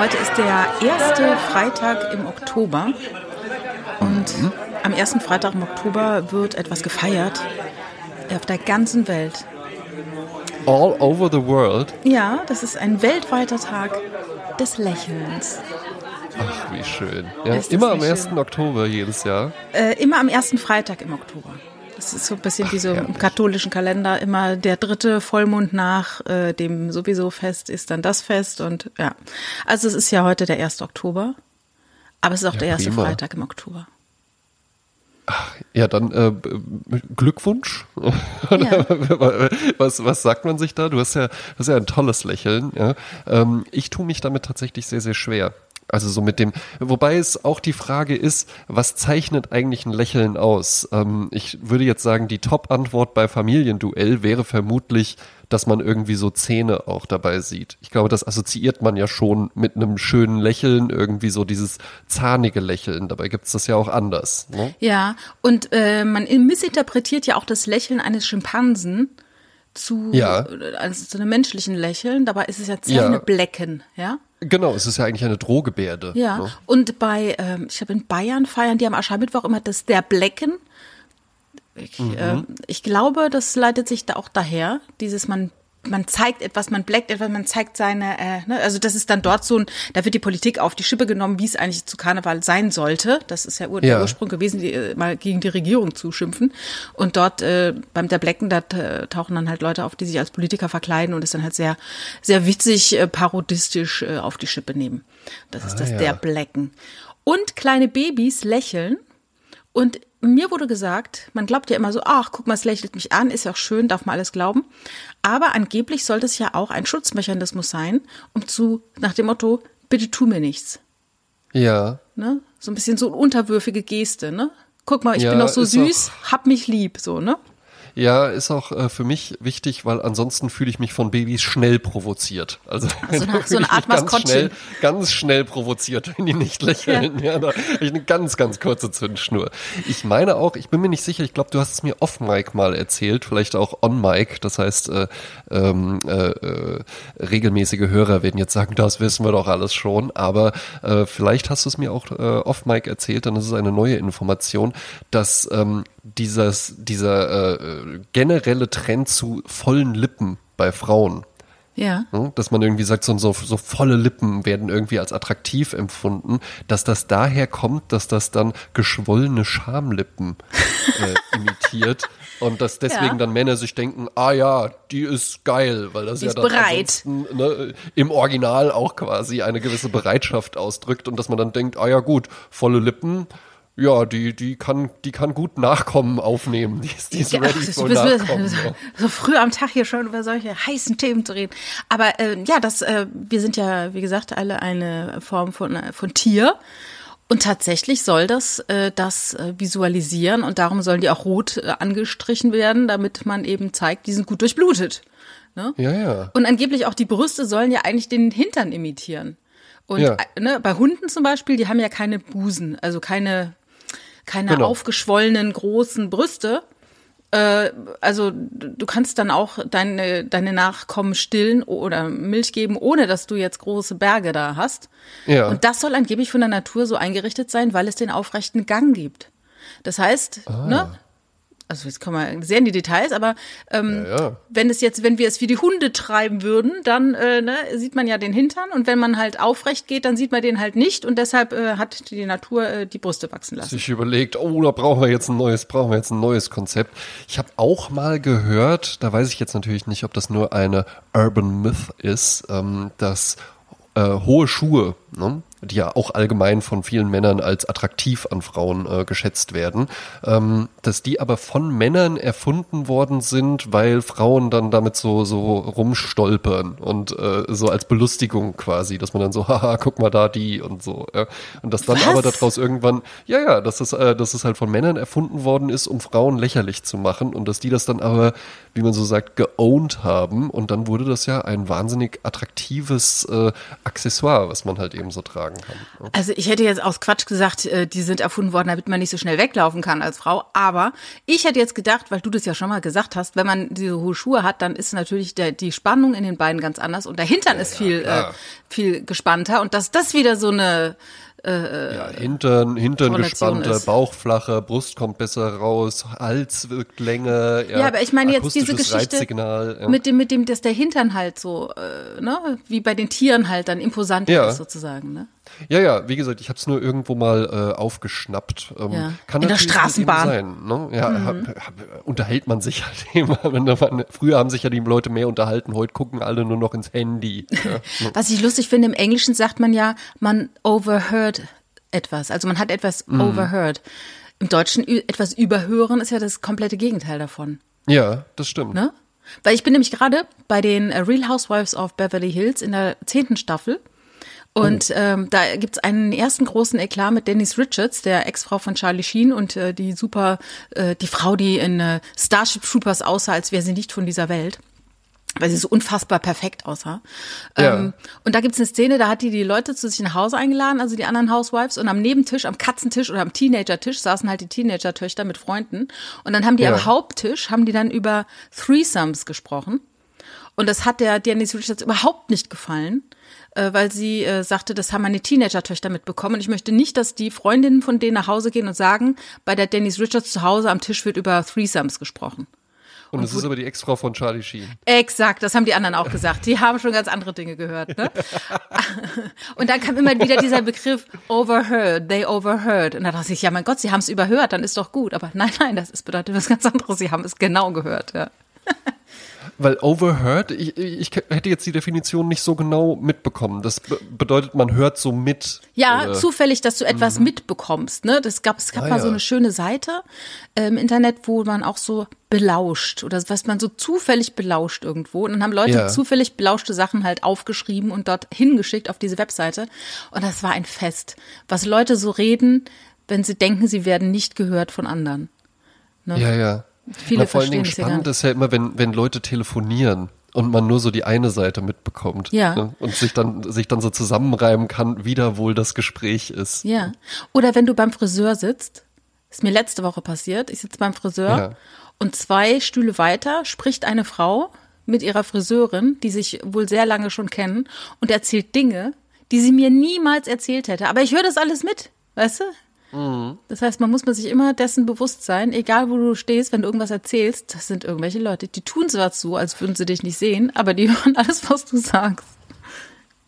Heute ist der erste Freitag im Oktober. Und mhm. am ersten Freitag im Oktober wird etwas gefeiert. Auf der ganzen Welt. All over the world? Ja, das ist ein weltweiter Tag des Lächelns. Ach, wie schön. Ja, immer am 1. Schön. Oktober jedes Jahr? Äh, immer am ersten Freitag im Oktober. Das ist so ein bisschen Ach, wie so herrlich. im katholischen Kalender. Immer der dritte Vollmond nach äh, dem sowieso Fest ist dann das Fest. Und ja, also es ist ja heute der 1. Oktober. Aber es ist auch ja, der erste prima. Freitag im Oktober. Ach, ja, dann äh, Glückwunsch. Ja. was, was sagt man sich da? Du hast ja, hast ja ein tolles Lächeln. Ja? Ähm, ich tue mich damit tatsächlich sehr, sehr schwer. Also so mit dem, wobei es auch die Frage ist, was zeichnet eigentlich ein Lächeln aus? Ähm, ich würde jetzt sagen, die Top-Antwort bei Familienduell wäre vermutlich, dass man irgendwie so Zähne auch dabei sieht. Ich glaube, das assoziiert man ja schon mit einem schönen Lächeln, irgendwie so dieses zahnige Lächeln. Dabei gibt es das ja auch anders. Ne? Ja, und äh, man missinterpretiert ja auch das Lächeln eines Schimpansen zu, ja. also zu einem menschlichen Lächeln. Dabei ist es ja Zähneblecken, ja. Genau, es ist ja eigentlich eine Drohgebärde. Ja, ne? und bei, ähm, ich habe in Bayern feiern die am Aschermittwoch immer das der Blecken. Ich, mhm. äh, ich glaube, das leitet sich da auch daher, dieses man man zeigt etwas, man bleckt etwas, man zeigt seine, äh, ne, also das ist dann dort so ein, da wird die Politik auf die Schippe genommen, wie es eigentlich zu Karneval sein sollte. Das ist ja, ur ja. der Ursprung gewesen, die, äh, mal gegen die Regierung zu schimpfen. Und dort äh, beim der Blecken, da äh, tauchen dann halt Leute auf, die sich als Politiker verkleiden und es dann halt sehr, sehr witzig, äh, parodistisch äh, auf die Schippe nehmen. Das ist ah, das ja. der Blecken. Und kleine Babys lächeln und mir wurde gesagt, man glaubt ja immer so, ach, guck mal, es lächelt mich an, ist ja auch schön, darf man alles glauben. Aber angeblich sollte es ja auch ein Schutzmechanismus sein, um zu, nach dem Motto, bitte tu mir nichts. Ja. Ne? So ein bisschen so unterwürfige Geste, ne? Guck mal, ich ja, bin doch so süß, hab mich lieb, so, ne? Ja, ist auch äh, für mich wichtig, weil ansonsten fühle ich mich von Babys schnell provoziert. Also so eine, so eine Art ganz schnell, ganz schnell provoziert, wenn die nicht lächeln. Ja, ja da habe ich eine ganz, ganz kurze Zündschnur. Ich meine auch, ich bin mir nicht sicher, ich glaube, du hast es mir off-Mic mal erzählt, vielleicht auch on-Mic. Das heißt, äh, ähm, äh, äh, regelmäßige Hörer werden jetzt sagen, das wissen wir doch alles schon. Aber äh, vielleicht hast du es mir auch äh, off-Mic erzählt, dann ist es eine neue Information, dass ähm, dieses, dieser äh, generelle Trend zu vollen Lippen bei Frauen. Ja. Dass man irgendwie sagt, so, so, so volle Lippen werden irgendwie als attraktiv empfunden, dass das daher kommt, dass das dann geschwollene Schamlippen äh, imitiert und dass deswegen ja. dann Männer sich denken, ah ja, die ist geil, weil das die ja dann. Ne, im Original auch quasi eine gewisse Bereitschaft ausdrückt und dass man dann denkt, ah ja gut, volle Lippen, ja, die, die kann, die kann gut Nachkommen aufnehmen. Die ist, die ist ready ja, für Nachkommen. So, so früh am Tag hier schon über solche heißen Themen zu reden. Aber äh, ja, das, äh, wir sind ja, wie gesagt, alle eine Form von, von Tier. Und tatsächlich soll das äh, das äh, visualisieren und darum sollen die auch rot äh, angestrichen werden, damit man eben zeigt, die sind gut durchblutet. Ne? Ja, ja. Und angeblich auch die Brüste sollen ja eigentlich den Hintern imitieren. Und ja. Äh, ne, bei Hunden zum Beispiel, die haben ja keine Busen, also keine keine genau. aufgeschwollenen großen Brüste. Äh, also du kannst dann auch deine, deine Nachkommen stillen oder Milch geben, ohne dass du jetzt große Berge da hast. Ja. Und das soll angeblich von der Natur so eingerichtet sein, weil es den aufrechten Gang gibt. Das heißt, ah. ne, also jetzt kommen wir sehr in die Details, aber ähm, ja, ja. wenn es jetzt, wenn wir es wie die Hunde treiben würden, dann äh, ne, sieht man ja den Hintern und wenn man halt aufrecht geht, dann sieht man den halt nicht und deshalb äh, hat die Natur äh, die Brüste wachsen lassen. Sich überlegt, oh, da brauchen wir jetzt ein neues, brauchen wir jetzt ein neues Konzept. Ich habe auch mal gehört, da weiß ich jetzt natürlich nicht, ob das nur eine Urban Myth ist, ähm, dass äh, hohe Schuhe, ne? Die ja auch allgemein von vielen Männern als attraktiv an Frauen äh, geschätzt werden, ähm, dass die aber von Männern erfunden worden sind, weil Frauen dann damit so so rumstolpern und äh, so als Belustigung quasi, dass man dann so, haha, guck mal da die und so, ja. Und dass dann Was? aber daraus irgendwann, ja, ja, dass es, äh, dass es halt von Männern erfunden worden ist, um Frauen lächerlich zu machen und dass die das dann aber, wie man so sagt, geowned haben und dann wurde das ja ein wahnsinnig attraktives äh, Accessoire, was man halt eben so tragen tragen kann. Ne? Also ich hätte jetzt aus Quatsch gesagt, äh, die sind erfunden worden, damit man nicht so schnell weglaufen kann als Frau. Aber ich hätte jetzt gedacht, weil du das ja schon mal gesagt hast, wenn man diese hohe Schuhe hat, dann ist natürlich der, die Spannung in den Beinen ganz anders und der Hintern ist viel, äh, viel gespannter. Und dass das wieder so eine äh, ja, Hintern, Hintern gespannter, Bauch flacher, Brust kommt besser raus, Hals wirkt länger. Ja, ja aber ich meine jetzt diese Geschichte ja. mit dem, mit dem, dass der Hintern halt so, äh, ne, wie bei den Tieren halt dann imposant ja. ist sozusagen, ne? Ja, ja, wie gesagt, ich habe es nur irgendwo mal äh, aufgeschnappt. Ähm, ja. Kann In der Straßenbahn. Sein, ne? Ja, mhm. hab, hab, unterhält man sich halt immer. Früher haben sich ja die Leute mehr unterhalten, heute gucken alle nur noch ins Handy. Ja. Was ich lustig finde, im Englischen sagt man ja, man overheard etwas. Also man hat etwas mhm. overheard. Im Deutschen etwas überhören ist ja das komplette Gegenteil davon. Ja, das stimmt. Ne? Weil ich bin nämlich gerade bei den Real Housewives of Beverly Hills in der zehnten Staffel und ähm, da gibt's einen ersten großen Eklat mit Dennis Richards, der Ex-Frau von Charlie Sheen und äh, die super, äh, die Frau, die in äh, Starship Troopers aussah, als wäre sie nicht von dieser Welt. Weil sie so unfassbar perfekt aussah. Ja. Ähm, und da gibt's eine Szene, da hat die die Leute zu sich nach Hause eingeladen, also die anderen Housewives, und am Nebentisch, am Katzentisch oder am Teenager-Tisch saßen halt die Teenager-Töchter mit Freunden. Und dann haben die ja. am Haupttisch, haben die dann über Threesomes gesprochen. Und das hat der Dennis Richards überhaupt nicht gefallen äh, weil sie äh, sagte, das haben meine Teenager-Töchter mitbekommen. Und ich möchte nicht, dass die Freundinnen von denen nach Hause gehen und sagen, bei der Dennis Richards zu Hause am Tisch wird über Threesomes gesprochen. Und es ist aber die Ex-Frau von Charlie Sheen. Exakt, das haben die anderen auch gesagt. Die haben schon ganz andere Dinge gehört. Ne? und dann kam immer wieder dieser Begriff overheard, they overheard. Und da dachte ich, ja mein Gott, sie haben es überhört, dann ist doch gut. Aber nein, nein, das ist bedeutet was ganz anderes. Sie haben es genau gehört. Ja. Weil overheard, ich, ich hätte jetzt die Definition nicht so genau mitbekommen. Das bedeutet, man hört so mit. Ja, oder? zufällig, dass du etwas mhm. mitbekommst. Ne? Das gab, es gab ah, mal ja. so eine schöne Seite äh, im Internet, wo man auch so belauscht oder was man so zufällig belauscht irgendwo. Und dann haben Leute ja. zufällig belauschte Sachen halt aufgeschrieben und dort hingeschickt auf diese Webseite. Und das war ein Fest, was Leute so reden, wenn sie denken, sie werden nicht gehört von anderen. Ne? Ja, ja. Viele Na, vor allen Dingen spannend ist ja immer, wenn, wenn Leute telefonieren und man nur so die eine Seite mitbekommt. Ja. Ne? Und sich dann, sich dann so zusammenreimen kann, wie da wohl das Gespräch ist. Ja. Oder wenn du beim Friseur sitzt, ist mir letzte Woche passiert, ich sitze beim Friseur ja. und zwei Stühle weiter spricht eine Frau mit ihrer Friseurin, die sich wohl sehr lange schon kennen und erzählt Dinge, die sie mir niemals erzählt hätte. Aber ich höre das alles mit, weißt du? Das heißt, man muss man sich immer dessen bewusst sein, egal wo du stehst, wenn du irgendwas erzählst, das sind irgendwelche Leute, die tun zwar so, als würden sie dich nicht sehen, aber die hören alles, was du sagst.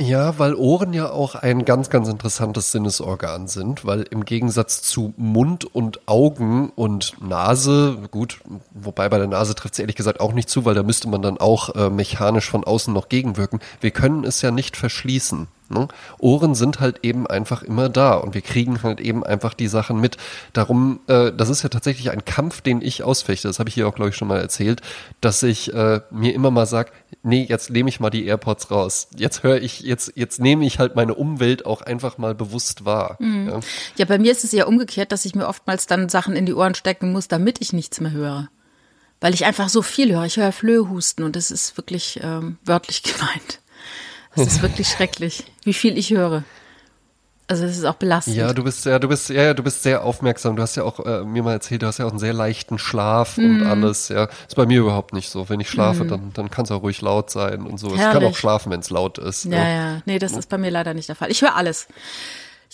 Ja, weil Ohren ja auch ein ganz, ganz interessantes Sinnesorgan sind, weil im Gegensatz zu Mund und Augen und Nase, gut, wobei bei der Nase trifft es ehrlich gesagt auch nicht zu, weil da müsste man dann auch äh, mechanisch von außen noch gegenwirken. Wir können es ja nicht verschließen. Ne? Ohren sind halt eben einfach immer da und wir kriegen halt eben einfach die Sachen mit. Darum, äh, das ist ja tatsächlich ein Kampf, den ich ausfechte. Das habe ich hier auch, glaube ich, schon mal erzählt, dass ich äh, mir immer mal sage, nee, jetzt nehme ich mal die AirPods raus. Jetzt höre ich, jetzt, jetzt nehme ich halt meine Umwelt auch einfach mal bewusst wahr. Mhm. Ja. ja, bei mir ist es ja umgekehrt, dass ich mir oftmals dann Sachen in die Ohren stecken muss, damit ich nichts mehr höre weil ich einfach so viel höre. Ich höre Flöhusten und das ist wirklich ähm, wörtlich gemeint. Es ist wirklich schrecklich, wie viel ich höre. Also es ist auch belastend. Ja, du bist ja, du bist ja, du bist sehr aufmerksam. Du hast ja auch äh, mir mal erzählt, du hast ja auch einen sehr leichten Schlaf mm. und mhm. alles. Ja, ist bei mir überhaupt nicht so. Wenn ich schlafe, mm. dann dann kann es auch ruhig laut sein und so. Herrlich. Ich kann auch schlafen, wenn es laut ist. Ja, ja, ja. Nee, das ist bei mir leider nicht der Fall. Ich höre alles.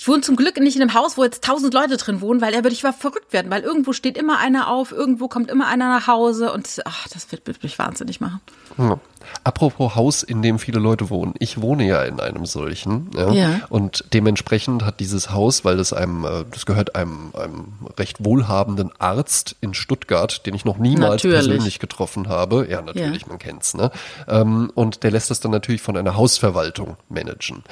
Ich wohne zum Glück nicht in einem Haus, wo jetzt tausend Leute drin wohnen, weil er würde ich war verrückt werden, weil irgendwo steht immer einer auf, irgendwo kommt immer einer nach Hause und ach, das wird, wird mich wahnsinnig machen. Ja. Apropos Haus, in dem viele Leute wohnen. Ich wohne ja in einem solchen. Ja, ja. Und dementsprechend hat dieses Haus, weil das einem, äh, das gehört einem, einem recht wohlhabenden Arzt in Stuttgart, den ich noch niemals natürlich. persönlich getroffen habe. Ja, natürlich, ja. man kennt's, ne? Ähm, und der lässt das dann natürlich von einer Hausverwaltung managen.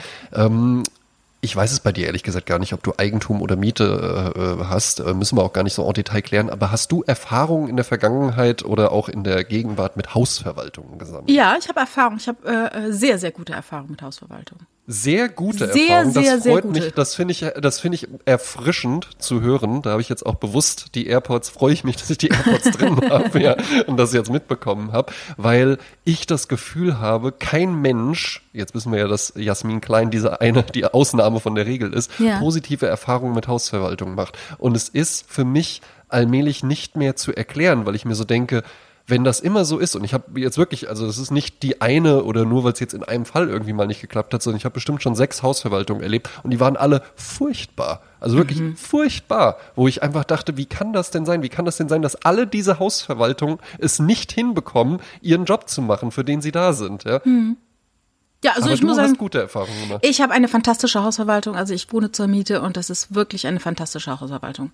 Ich weiß es bei dir ehrlich gesagt gar nicht, ob du Eigentum oder Miete äh, äh, hast. Äh, müssen wir auch gar nicht so en Detail klären. Aber hast du Erfahrungen in der Vergangenheit oder auch in der Gegenwart mit Hausverwaltungen gesammelt? Ja, ich habe Erfahrung. Ich habe äh, äh, sehr, sehr gute Erfahrungen mit Hausverwaltung. Sehr gute Sehr, Erfahrung. Das sehr, sehr freut gute. mich. Das finde ich, das finde ich erfrischend zu hören. Da habe ich jetzt auch bewusst die AirPods. Freue ich mich, dass ich die AirPods drin habe, ja, und das jetzt mitbekommen habe, weil ich das Gefühl habe, kein Mensch, jetzt wissen wir ja, dass Jasmin Klein diese eine, die Ausnahme von der Regel ist, Ja. positive Erfahrungen mit Hausverwaltung macht. Und es ist für mich allmählich nicht mehr zu erklären, weil ich mir so denke, wenn das immer so ist, und ich habe jetzt wirklich, also es ist nicht die eine oder nur, weil es jetzt in einem Fall irgendwie mal nicht geklappt hat, sondern ich habe bestimmt schon sechs Hausverwaltungen erlebt und die waren alle furchtbar. Also wirklich furchtbar, wo ich einfach dachte, wie kann das denn sein? Wie kann das denn sein, dass alle diese Hausverwaltungen es nicht hinbekommen, ihren Job zu machen, für den sie da sind? Ja? Ja, also Aber ich du muss hast sagen, gute Erfahrungen gemacht. ich habe eine fantastische Hausverwaltung. Also ich wohne zur Miete und das ist wirklich eine fantastische Hausverwaltung.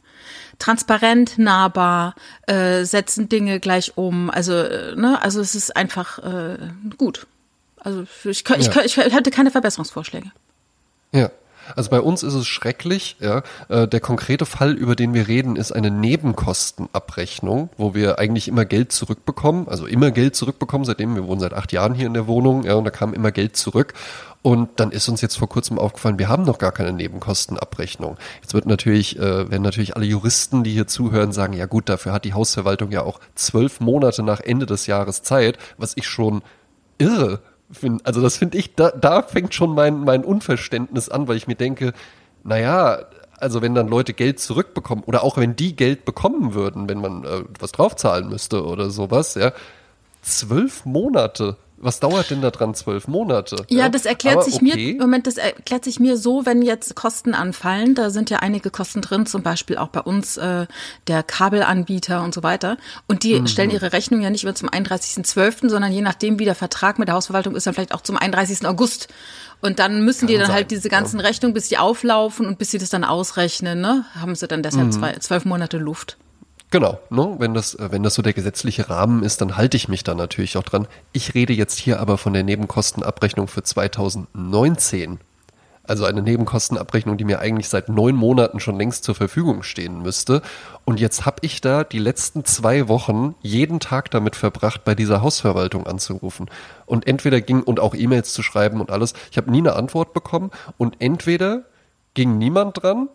Transparent, nahbar, äh, setzen Dinge gleich um. Also, äh, ne, also es ist einfach äh, gut. Also ich, ich, Ja. kö- ich hatte keine Verbesserungsvorschläge. Ja. Also bei uns ist es schrecklich, ja. Äh, Der konkrete Fall, über den wir reden, ist eine Nebenkostenabrechnung, wo wir eigentlich immer Geld zurückbekommen, also immer Geld zurückbekommen, seitdem wir wohnen seit acht Jahren hier in der Wohnung, ja, und da kam immer Geld zurück. Und dann ist uns jetzt vor kurzem aufgefallen, wir haben noch gar keine Nebenkostenabrechnung. Jetzt wird natürlich, äh, werden natürlich alle Juristen, die hier zuhören, sagen, ja gut, dafür hat die Hausverwaltung ja auch zwölf Monate nach Ende des Jahres Zeit, was ich schon irre finde. Also das finde ich, da, da fängt schon mein, mein Unverständnis an, weil ich mir denke, naja, also wenn dann Leute Geld zurückbekommen oder auch wenn die Geld bekommen würden, wenn man äh, was draufzahlen müsste oder sowas, ja, zwölf Monate. Was dauert denn da dran zwölf Monate? Ja, das erklärt Aber sich okay. mir, Moment, das erklärt sich mir so, wenn jetzt Kosten anfallen, da sind ja einige Kosten drin, zum Beispiel auch bei uns äh, der Kabelanbieter und so weiter. Und die Mhm. stellen ihre Rechnung ja nicht immer zum 31.12., sondern je nachdem, wie der Vertrag mit der Hausverwaltung ist, dann vielleicht auch zum 31. August. Und dann müssen die Kann dann sein, halt diese ganzen Rechnungen, bis die auflaufen und bis sie das dann ausrechnen, ne, haben sie dann deshalb Mhm. zwei, zwölf Monate Luft. Genau, ne? wenn, das, äh, wenn das so der gesetzliche Rahmen ist, dann halte ich mich da natürlich auch dran. Ich rede jetzt hier aber von der Nebenkostenabrechnung für 2019. Also eine Nebenkostenabrechnung, die mir eigentlich seit neun Monaten schon längst zur Verfügung stehen müsste. Und jetzt habe ich da die letzten zwei Wochen jeden Tag damit verbracht, bei dieser Hausverwaltung anzurufen. Und entweder ging und auch E-Mails zu schreiben und alles. Ich habe nie eine Antwort bekommen. Und entweder ging niemand dran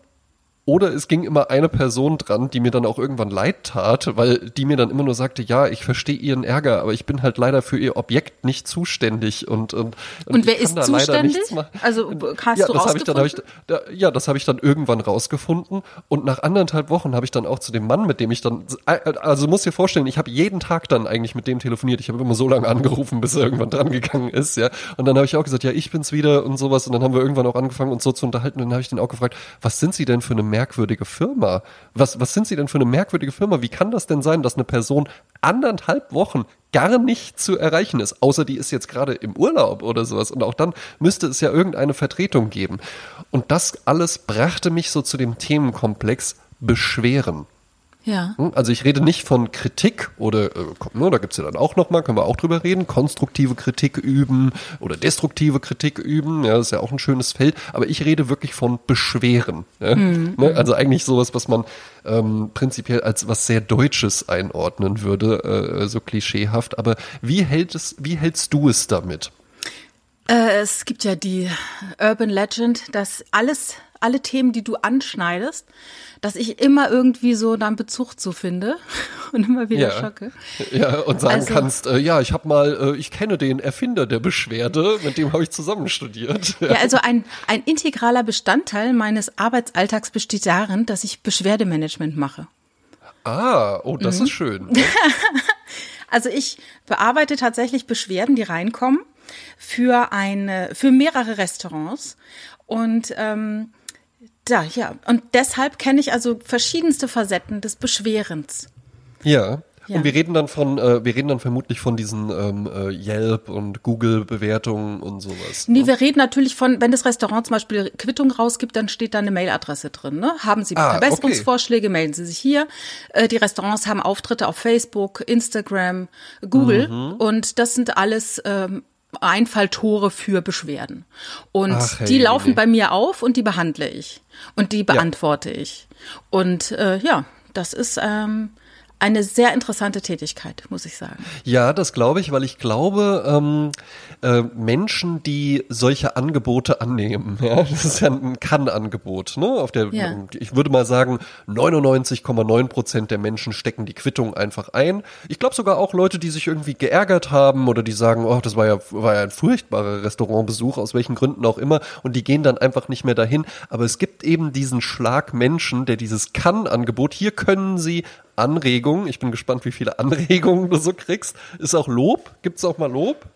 oder es ging immer eine Person dran, die mir dann auch irgendwann leid tat, weil die mir dann immer nur sagte, ja, ich verstehe ihren Ärger, aber ich bin halt leider für ihr Objekt nicht zuständig und und, Und ich wer ist zuständig? Also, hast ja, du das habe ich dann, hab ich, da, ja, das habe ich dann irgendwann rausgefunden und nach anderthalb Wochen habe ich dann auch zu dem Mann, mit dem ich dann, also du musst dir vorstellen, ich habe jeden Tag dann eigentlich mit dem telefoniert. Ich habe immer so lange angerufen, bis er irgendwann dran gegangen ist, ja. Und dann habe ich auch gesagt, ja, ich bin's wieder und sowas. Und dann haben wir irgendwann auch angefangen, uns so zu unterhalten. Und dann habe ich den auch gefragt, was sind Sie denn für eine merkwürdige Firma? Was, was sind Sie denn für eine merkwürdige Firma? Wie kann das denn sein, dass eine Person anderthalb Wochen gar nicht zu erreichen ist, außer die ist jetzt gerade im Urlaub oder sowas. Und auch dann müsste es ja irgendeine Vertretung geben. Und das alles brachte mich so zu dem Themenkomplex Beschweren. Ja. Hm, Also ich rede nicht von Kritik oder, äh, ne, da gibt's ja dann auch nochmal, können wir auch drüber reden, konstruktive Kritik üben oder destruktive Kritik üben, ja, das ist ja auch ein schönes Feld, aber ich rede wirklich von Beschweren. Ja? Ne? Also eigentlich sowas, was man ähm, prinzipiell als was sehr Deutsches einordnen würde, äh, so klischeehaft, aber wie, hält es, wie hältst du es damit? Äh, es gibt ja die Urban Legend, dass alles, alle Themen, die du anschneidest, dass ich immer irgendwie so dann Bezug zu finde und immer wieder Ja. schocke. Ja, und sagen Also- kannst, äh, ja, ich habe mal, äh, ich kenne den Erfinder der Beschwerde, mit dem habe ich zusammen studiert. Ja, also ein, ein integraler Bestandteil meines Arbeitsalltags besteht darin, dass ich Beschwerdemanagement mache. Ah, oh, Mhm. das ist schön. Also ich bearbeite tatsächlich Beschwerden, die reinkommen für eine, für mehrere Restaurants und ähm, da ja und deshalb kenne ich also verschiedenste Facetten des Beschwerens. Ja. Ja. Und wir reden dann von, äh, wir reden dann vermutlich von diesen ähm, äh, Yelp und Google-Bewertungen und sowas. Nee, wir reden natürlich von, wenn das Restaurant zum Beispiel Quittung rausgibt, dann steht da eine Mailadresse drin. Ne? Haben Sie Ah, Verbesserungsvorschläge, melden Sie sich hier. Äh, die Restaurants haben Auftritte auf Facebook, Instagram, Google Mhm. und das sind alles ähm, Einfalltore für Beschwerden. Und Ach, die hey, laufen nee. bei mir auf und die behandle ich und die beantworte ich. Und äh, ja, das ist ähm, eine sehr interessante Tätigkeit, muss ich sagen. Ja, das glaube ich, weil ich glaube, ähm, äh, Menschen, die solche Angebote annehmen, ja, das ist ja ein Kann-Angebot, ne? Auf der, Ja. ich würde mal sagen, 99,9 Prozent der Menschen stecken die Quittung einfach ein. Ich glaube sogar auch Leute, die sich irgendwie geärgert haben oder die sagen, oh, das war ja, war ja ein furchtbarer Restaurantbesuch, aus welchen Gründen auch immer, und die gehen dann einfach nicht mehr dahin. Aber es gibt eben diesen Schlag Menschen, der dieses Kann-Angebot, hier können sie Anregungen, ich bin gespannt, wie viele Anregungen du so kriegst. Ist auch Lob? Gibt's auch mal Lob?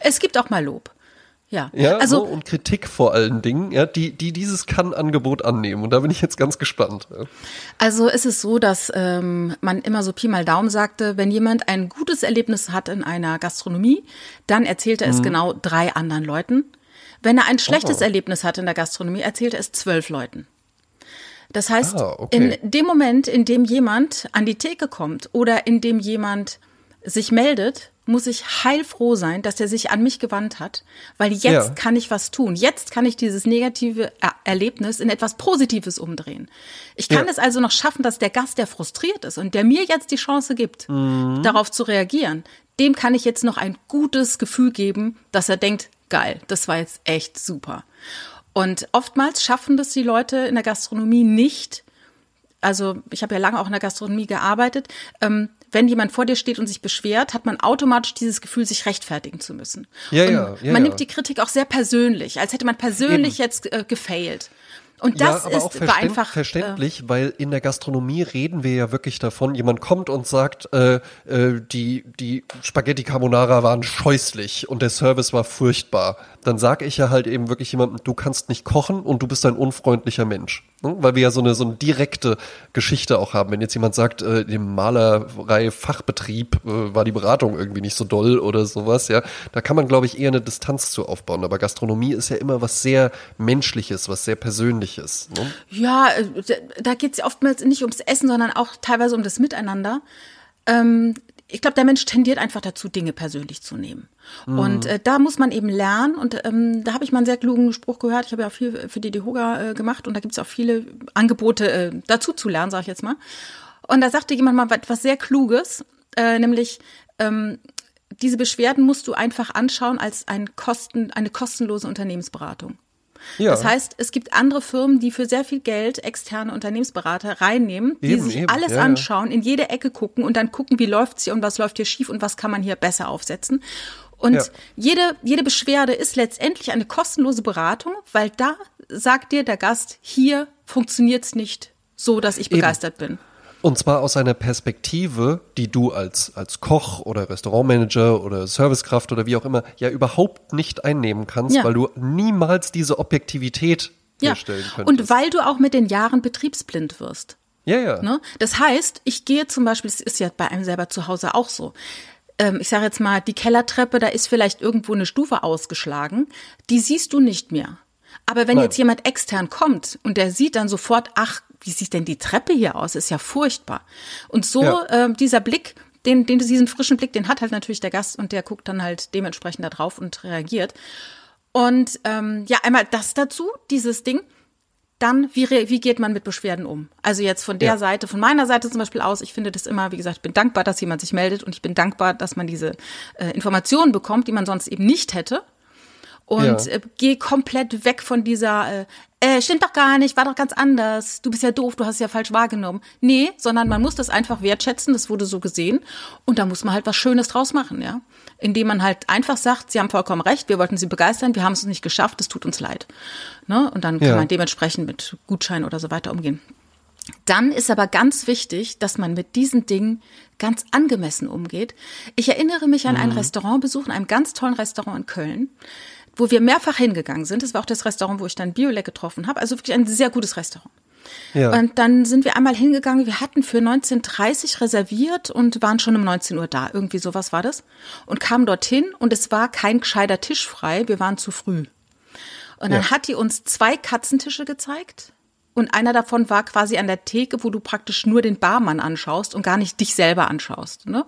Es gibt auch mal Lob. Ja, Ja, also so, und Kritik vor allen Dingen, ja, die, die dieses Kann-Angebot annehmen. Und da bin ich jetzt ganz gespannt. Also ist es so, dass ähm, man immer so Pi mal Daumen sagte, wenn jemand ein gutes Erlebnis hat in einer Gastronomie, dann erzählt er es Mhm. genau drei anderen Leuten. Wenn er ein schlechtes Oh. Erlebnis hat in der Gastronomie, erzählt er es zwölf Leuten. Das heißt, Ah, okay. in dem Moment, in dem jemand an die Theke kommt oder in dem jemand sich meldet, muss ich heilfroh sein, dass er sich an mich gewandt hat, weil jetzt Ja. kann ich was tun. Jetzt kann ich dieses negative Er Erlebnis in etwas Positives umdrehen. Ich kann Ja. es also noch schaffen, dass der Gast, der frustriert ist und der mir jetzt die Chance gibt, Mhm. darauf zu reagieren, dem kann ich jetzt noch ein gutes Gefühl geben, dass er denkt, geil, das war jetzt echt super. Und oftmals schaffen das die Leute in der Gastronomie nicht, also ich habe ja lange auch in der Gastronomie gearbeitet, ähm, wenn jemand vor dir steht und sich beschwert, hat man automatisch dieses Gefühl, sich rechtfertigen zu müssen. Ja, und ja, ja, man nimmt die Kritik auch sehr persönlich, als hätte man persönlich jetzt äh, gefailt. Und das ja, aber auch ist war verständ, einfach äh, verständlich, weil in der Gastronomie reden wir ja wirklich davon, jemand kommt und sagt, äh, äh, die, die Spaghetti Carbonara waren scheußlich und der Service war furchtbar. Dann sage ich ja halt eben wirklich jemandem, du kannst nicht kochen und du bist ein unfreundlicher Mensch. Ne? Weil wir ja so eine, so eine direkte Geschichte auch haben. Wenn jetzt jemand sagt, äh, im Malerei-Fachbetrieb äh, war die Beratung irgendwie nicht so doll oder sowas, ja, da kann man, glaube ich, eher eine Distanz zu aufbauen. Aber Gastronomie ist ja immer was sehr Menschliches, was sehr Persönliches. Ne? Ja, äh, da geht es oftmals nicht ums Essen, sondern auch teilweise um das Miteinander. Ähm, ich glaube, der Mensch tendiert einfach dazu, Dinge persönlich zu nehmen. Und äh, da muss man eben lernen. Und ähm, da habe ich mal einen sehr klugen Spruch gehört. Ich habe ja auch viel für die Dehoga äh, gemacht und da gibt es auch viele Angebote äh, dazu zu lernen, sage ich jetzt mal. Und da sagte jemand mal etwas sehr Kluges, äh, nämlich ähm, diese Beschwerden musst du einfach anschauen als ein Kosten, eine kostenlose Unternehmensberatung. Ja. Das heißt, es gibt andere Firmen, die für sehr viel Geld externe Unternehmensberater reinnehmen, die Eben, sich eben, alles ja, anschauen, in jede Ecke gucken und dann gucken, wie läuft's hier und was läuft hier schief und was kann man hier besser aufsetzen. Und Ja. jede, jede Beschwerde ist letztendlich eine kostenlose Beratung, weil da sagt dir der Gast, hier funktioniert's nicht so, dass ich begeistert bin. Und zwar aus einer Perspektive, die du als, als Koch oder Restaurantmanager oder Servicekraft oder wie auch immer ja überhaupt nicht einnehmen kannst, Ja. weil du niemals diese Objektivität Ja. herstellen könntest. Und weil du auch mit den Jahren betriebsblind wirst. ja, ja. Ne? Das heißt, ich gehe zum Beispiel, das ist ja bei einem selber zu Hause auch so. Ähm, ich sage jetzt mal, die Kellertreppe, da ist vielleicht irgendwo eine Stufe ausgeschlagen, die siehst du nicht mehr. Aber wenn Nein. jetzt jemand extern kommt und der sieht dann sofort, ach, wie sieht denn die Treppe hier aus? Ist ja furchtbar. Und so Ja. ähm, dieser Blick, den, den diesen frischen Blick, den hat halt natürlich der Gast und der guckt dann halt dementsprechend da drauf und reagiert. Und ähm, ja, einmal das dazu, dieses Ding. Dann, wie, wie geht man mit Beschwerden um? Also jetzt von der Ja. Seite, von meiner Seite zum Beispiel aus, ich finde das immer, wie gesagt, ich bin dankbar, dass jemand sich meldet und ich bin dankbar, dass man diese äh, Informationen bekommt, die man sonst eben nicht hätte. Und Ja. äh, geh komplett weg von dieser, äh, äh, stimmt doch gar nicht, war doch ganz anders, du bist ja doof, du hast es ja falsch wahrgenommen. Nee, sondern man muss das einfach wertschätzen, das wurde so gesehen und da muss man halt was Schönes draus machen, ja. Indem man halt einfach sagt, sie haben vollkommen recht, wir wollten sie begeistern, wir haben es nicht geschafft, es tut uns leid. Ne? Und dann kann Ja. man dementsprechend mit Gutschein oder so weiter umgehen. Dann ist aber ganz wichtig, dass man mit diesen Dingen ganz angemessen umgeht. Ich erinnere mich an Mhm. einen Restaurantbesuch in einem ganz tollen Restaurant in Köln, wo wir mehrfach hingegangen sind. Das war auch das Restaurant, wo ich dann Biolek getroffen habe. Also wirklich ein sehr gutes Restaurant. ja. Und dann sind wir einmal hingegangen. Wir hatten für 19.30 reserviert und waren schon um 19 Uhr da. Irgendwie sowas war das. Und kamen dorthin und es war kein gescheiter Tisch frei. Wir waren zu früh. Und dann Ja. hat die uns zwei Katzentische gezeigt. Und einer davon war quasi an der Theke, wo du praktisch nur den Barmann anschaust und gar nicht dich selber anschaust. Ne?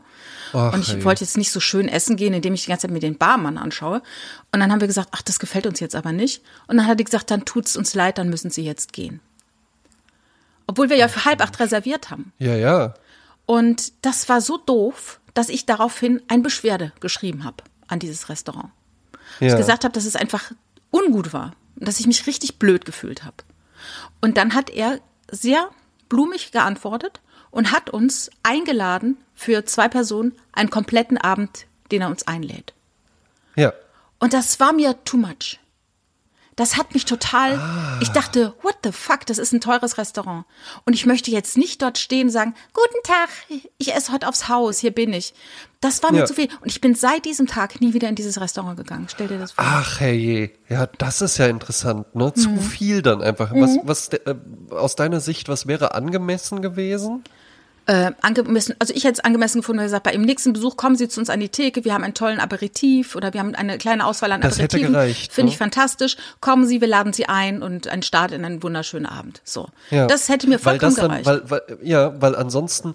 Ach, und ich ey. wollte jetzt nicht so schön essen gehen, indem ich die ganze Zeit mir den Barmann anschaue. Und dann haben wir gesagt, ach, das gefällt uns jetzt aber nicht. Und dann hat die gesagt, dann tut's uns leid, dann müssen Sie jetzt gehen. Obwohl wir ja für halb acht reserviert haben. ja, ja. Und das war so doof, dass ich daraufhin ein Beschwerde geschrieben habe an dieses Restaurant. Ja. Ich gesagt habe, dass es einfach ungut war und dass ich mich richtig blöd gefühlt habe. Und dann hat er sehr blumig geantwortet und hat uns eingeladen für zwei Personen einen kompletten Abend, den er uns einlädt. Ja. Und das war mir too much. Das hat mich total, ah. ich dachte, what the fuck, das ist ein teures Restaurant. Und ich möchte jetzt nicht dort stehen und sagen, guten Tag, ich esse heute aufs Haus, hier bin ich. Das war mir ja. zu viel. Und ich bin seit diesem Tag nie wieder in dieses Restaurant gegangen. Stell dir das vor. Ach, hey, ja, das ist ja interessant, ne? Zu mhm. viel dann einfach. Was, mhm. was, äh, aus deiner Sicht, was wäre angemessen gewesen? Äh, angemessen, also ich hätte es angemessen gefunden, wenn gesagt, bei Ihrem nächsten Besuch kommen Sie zu uns an die Theke, wir haben einen tollen Aperitif oder wir haben eine kleine Auswahl an das Aperitiven. Hätte gereicht, Finde ne? ich fantastisch. Kommen Sie, wir laden Sie ein und ein Start in einen wunderschönen Abend. So. Ja. Das hätte mir vollkommen weil das dann, Weil, weil, ja, weil ansonsten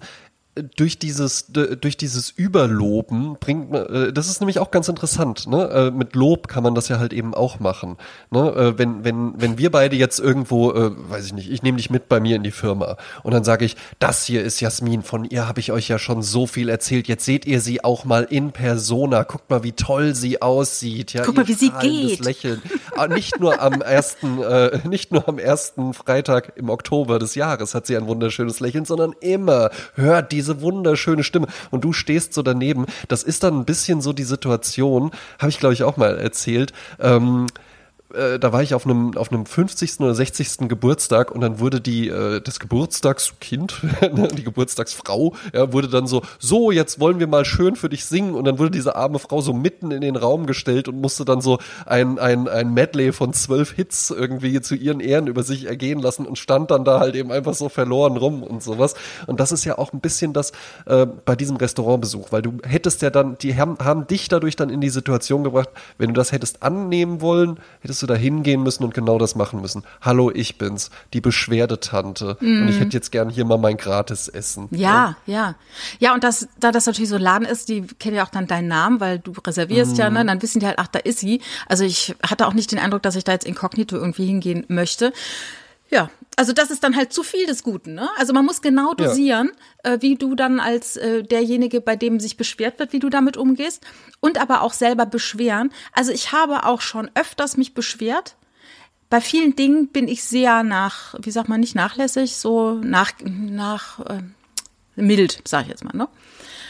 durch dieses durch dieses Überloben bringt man, äh, das ist nämlich auch ganz interessant, ne? Äh, mit Lob kann man das ja halt eben auch machen, ne? Äh, wenn wenn wenn wir beide jetzt irgendwo, weiß ich nicht, ich nehme dich mit bei mir in die Firma und dann sage ich, das hier ist Jasmin, von ihr habe ich euch ja schon so viel erzählt. Jetzt seht ihr sie auch mal in Persona. Guckt mal, wie toll sie aussieht, ja. Guck mal, wie sie geht. Lächeln. Ah, nicht nur am ersten, äh, nicht nur am ersten Freitag im Oktober des Jahres hat sie ein wunderschönes Lächeln, sondern immer hört diese diese wunderschöne Stimme und du stehst so daneben. Das ist dann ein bisschen so die Situation, habe ich glaube ich auch mal erzählt. Ähm, äh, da war ich auf einem auf einem 50. oder 60. Geburtstag und dann wurde die äh, das Geburtstagskind, ne, die Geburtstagsfrau, ja, wurde dann so so jetzt wollen wir mal schön für dich singen und dann wurde diese arme Frau so mitten in den Raum gestellt und musste dann so ein ein ein Medley von zwölf Hits irgendwie zu ihren Ehren über sich ergehen lassen und stand dann da halt eben einfach so verloren rum und sowas und das ist ja auch ein bisschen das äh, bei diesem Restaurantbesuch, weil du hättest ja dann die haben, haben dich dadurch dann in die Situation gebracht, wenn du das hättest annehmen wollen, hättest hättest du da hingehen müssen und genau das machen müssen. Hallo, ich bin's, die Beschwerdetante. Mm. Und ich mhm. hätte jetzt gern hier mal mein Gratis-Essen. Ja, ja, ja. Ja, und das, da das natürlich so ein Laden ist, die kennen ja auch dann deinen Namen, weil du reservierst mm. ja, ne? Mhm. Dann wissen die halt, ach, da ist sie. Also ich hatte auch nicht den Eindruck, dass ich da jetzt inkognito irgendwie hingehen möchte. Ja, also das ist dann halt zu viel des Guten. Ne? Also man muss genau dosieren, ja. äh, wie du dann als äh, derjenige, bei dem sich beschwert wird, wie du damit umgehst und aber auch selber beschweren. Also ich habe auch schon öfters mich beschwert. Bei vielen Dingen bin ich sehr nach, wie sagt man, nicht nachlässig, so nach, nach äh, mild, sage ich jetzt mal. Ne?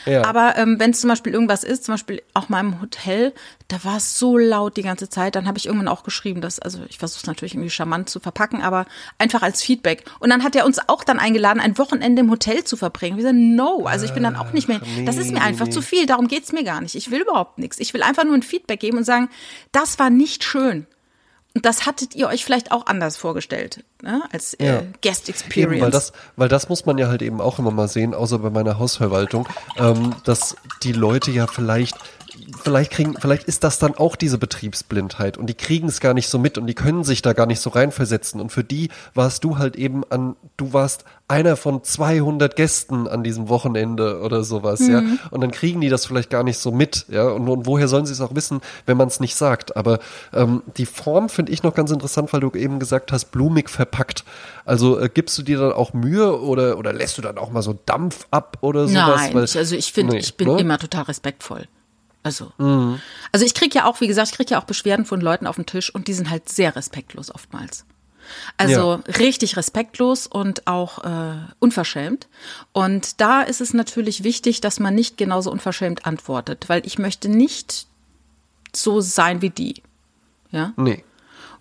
Ja. Aber ähm, wenn es zum Beispiel irgendwas ist, zum Beispiel auch mal im Hotel, da war es so laut die ganze Zeit, dann habe ich irgendwann auch geschrieben, dass, also ich versuche es natürlich irgendwie charmant zu verpacken, aber einfach als Feedback. Und dann hat er uns auch dann eingeladen, ein Wochenende im Hotel zu verbringen. Wir sagen, no, also ich bin dann auch nicht mehr, das ist mir einfach zu viel, darum geht's mir gar nicht. Ich will überhaupt nichts. Ich will einfach nur ein Feedback geben und sagen, das war nicht schön. Das hattet ihr euch vielleicht auch anders vorgestellt, ne? als äh, ja. Guest Experience. Eben, weil, das, weil das muss man ja halt eben auch immer mal sehen, außer bei meiner Hausverwaltung, ähm, dass die Leute ja vielleicht vielleicht kriegen, vielleicht ist das dann auch diese Betriebsblindheit und die kriegen es gar nicht so mit und die können sich da gar nicht so reinversetzen und für die warst du halt eben an, du warst einer von 200 Gästen an diesem Wochenende oder sowas, mhm. ja. Und dann kriegen die das vielleicht gar nicht so mit, ja. Und, und woher sollen sie es auch wissen, wenn man es nicht sagt? Aber ähm, die Form finde ich noch ganz interessant, weil du eben gesagt hast, blumig verpackt. Also äh, gibst du dir dann auch Mühe oder, oder lässt du dann auch mal so Dampf ab oder sowas? Nein, weil, also ich finde, nee, ich bin ne? immer total respektvoll. Also, mhm. also ich kriege ja auch, wie gesagt, ich kriege ja auch Beschwerden von Leuten auf den Tisch und die sind halt sehr respektlos oftmals. Also ja. richtig respektlos und auch äh, unverschämt. Und da ist es natürlich wichtig, dass man nicht genauso unverschämt antwortet, weil ich möchte nicht so sein wie die. Ja? Nee.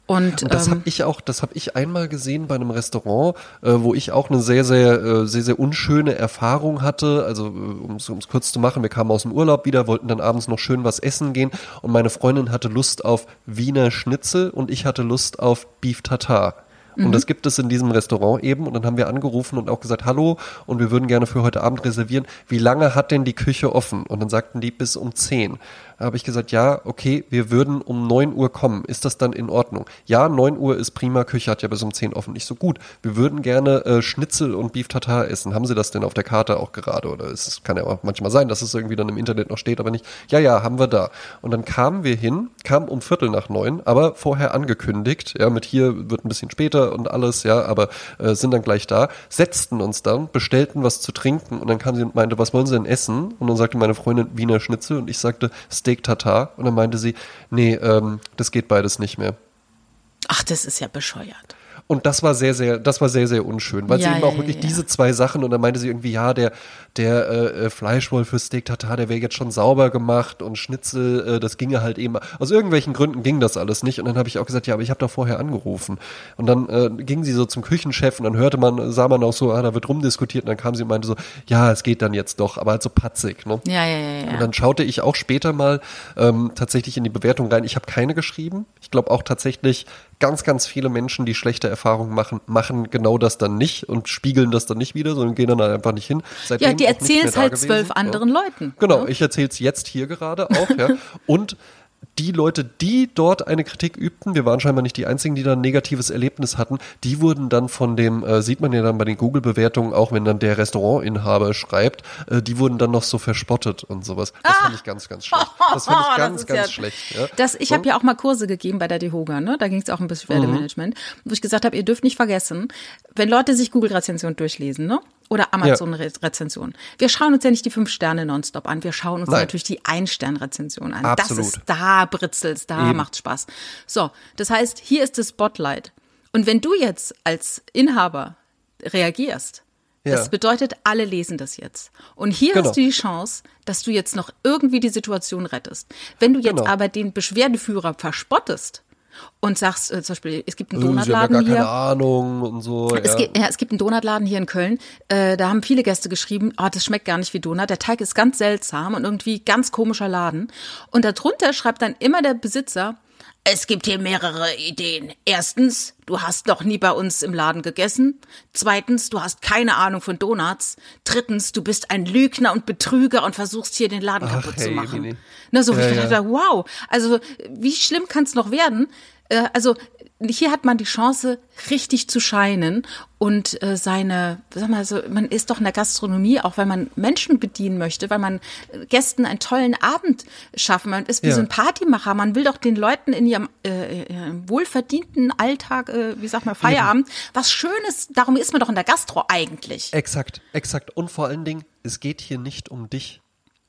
Und, und das ähm, habe ich auch, das habe ich einmal gesehen bei einem Restaurant, äh, wo ich auch eine sehr, sehr, äh, sehr, sehr unschöne Erfahrung hatte. Also äh, um es kurz zu machen, wir kamen aus dem Urlaub wieder, wollten dann abends noch schön was essen gehen und meine Freundin hatte Lust auf Wiener Schnitzel und ich hatte Lust auf Beef Tartar. Und das mhm. gibt es in diesem Restaurant eben. Und dann haben wir angerufen und auch gesagt, hallo, und wir würden gerne für heute Abend reservieren. Wie lange hat denn die Küche offen? Und dann sagten die bis um zehn. Habe ich gesagt, ja, okay, wir würden um neun Uhr kommen. Ist das dann in Ordnung? Ja, neun Uhr ist prima, Küche hat ja bis um zehn offen. Nicht so gut. Wir würden gerne äh, Schnitzel und Beef Tartar essen. Haben Sie das denn auf der Karte auch gerade? Oder es kann ja auch manchmal sein, dass es irgendwie dann im Internet noch steht, aber nicht. Ja, ja, haben wir da. Und dann kamen wir hin, kamen um Viertel nach neun, aber vorher angekündigt, ja, mit hier wird ein bisschen später und alles, ja, aber äh, sind dann gleich da, setzten uns dann, bestellten was zu trinken und dann kam sie und meinte, was wollen Sie denn essen? Und dann sagte meine Freundin Wiener Schnitzel und ich sagte Steak Tartar und dann meinte sie, nee, ähm, das geht beides nicht mehr. Ach, das ist ja bescheuert. Und das war sehr, sehr, das war sehr, sehr unschön, weil Ja, sie eben ja, auch wirklich ja, diese zwei Sachen und dann meinte sie irgendwie, ja, der, der äh, äh, Fleischwolf für Steak Tartar, der wäre jetzt schon sauber gemacht und Schnitzel, äh, das ginge halt eben. Aus irgendwelchen Gründen ging das alles nicht. Und dann habe ich auch gesagt, ja, aber ich habe doch vorher angerufen. Und dann äh, ging sie so zum Küchenchef und dann hörte man, sah man auch so, ah, da wird rumdiskutiert und dann kam sie und meinte so, ja, es geht dann jetzt doch, aber halt so patzig, ne? Ja, ja, ja, Und ja. dann schaute ich auch später mal ähm, tatsächlich in die Bewertung rein. Ich habe keine geschrieben. Ich glaube auch tatsächlich ganz, ganz viele Menschen, die schlechte Erfahrungen machen, machen genau das dann nicht und spiegeln das dann nicht wieder, sondern gehen dann einfach nicht hin. Seitdem Ja, die erzählen es halt zwölf Ja. anderen Leuten. Genau, ne? ich erzähle es jetzt hier gerade auch, ja. Und die Leute, die dort eine Kritik übten, wir waren scheinbar nicht die einzigen, die da ein negatives Erlebnis hatten, die wurden dann von dem, äh, sieht man ja dann bei den Google-Bewertungen, auch wenn dann der Restaurantinhaber schreibt, äh, die wurden dann noch so verspottet und sowas. Das fand ich ganz, ganz schlecht. Das fand ich Das ganz, ganz ja- schlecht. Ja. Das, ich habe ja auch mal Kurse gegeben bei der DeHoga, ne? Da ging es auch um Beschwerdemanagement, wo ich gesagt habe, ihr dürft nicht vergessen, wenn Leute sich Google-Rezensionen durchlesen, ne? Oder Amazon-Rezensionen. Wir schauen uns ja nicht die fünf Sterne nonstop an, wir schauen uns Nein. natürlich die Ein-Stern-Rezension an. Absolut. Das ist da britzelt's, da Eben. macht's Spaß. So, das heißt, hier ist das Spotlight. Und wenn du jetzt als Inhaber reagierst, Ja. das bedeutet, alle lesen das jetzt. Und hier Genau. hast du die Chance, dass du jetzt noch irgendwie die Situation rettest. Wenn du jetzt Genau. aber den Beschwerdeführer verspottest und sagst, äh, zum Beispiel, es gibt einen ja Donutladen gar hier. keine Ahnung und so. Es, ja. gibt, ja, es gibt einen Donutladen hier in Köln. Äh, da haben viele Gäste geschrieben, oh, das schmeckt gar nicht wie Donut. Der Teig ist ganz seltsam und irgendwie ganz komischer Laden. Und darunter schreibt dann immer der Besitzer, es gibt hier mehrere Ideen. Erstens, du hast noch nie bei uns im Laden gegessen. Zweitens, du hast keine Ahnung von Donuts. Drittens, du bist ein Lügner und Betrüger und versuchst hier den Laden Ach, kaputt zu hey, machen. Mini. Na, so, Ja, ich ja. habe, wow. Also, wie schlimm kann es noch werden? Äh, also, hier hat man die Chance, richtig zu scheinen und äh, seine, sag mal so, man ist doch in der Gastronomie, auch weil man Menschen bedienen möchte, weil man äh, Gästen einen tollen Abend schaffen. Man ist wie Ja. so ein Partymacher. Man will doch den Leuten in ihrem äh, ihrem wohlverdienten Alltag, äh, wie sagt man, Feierabend, was Schönes. Darum ist man doch in der Gastro eigentlich. Exakt, exakt. Und vor allen Dingen, es geht hier nicht um dich.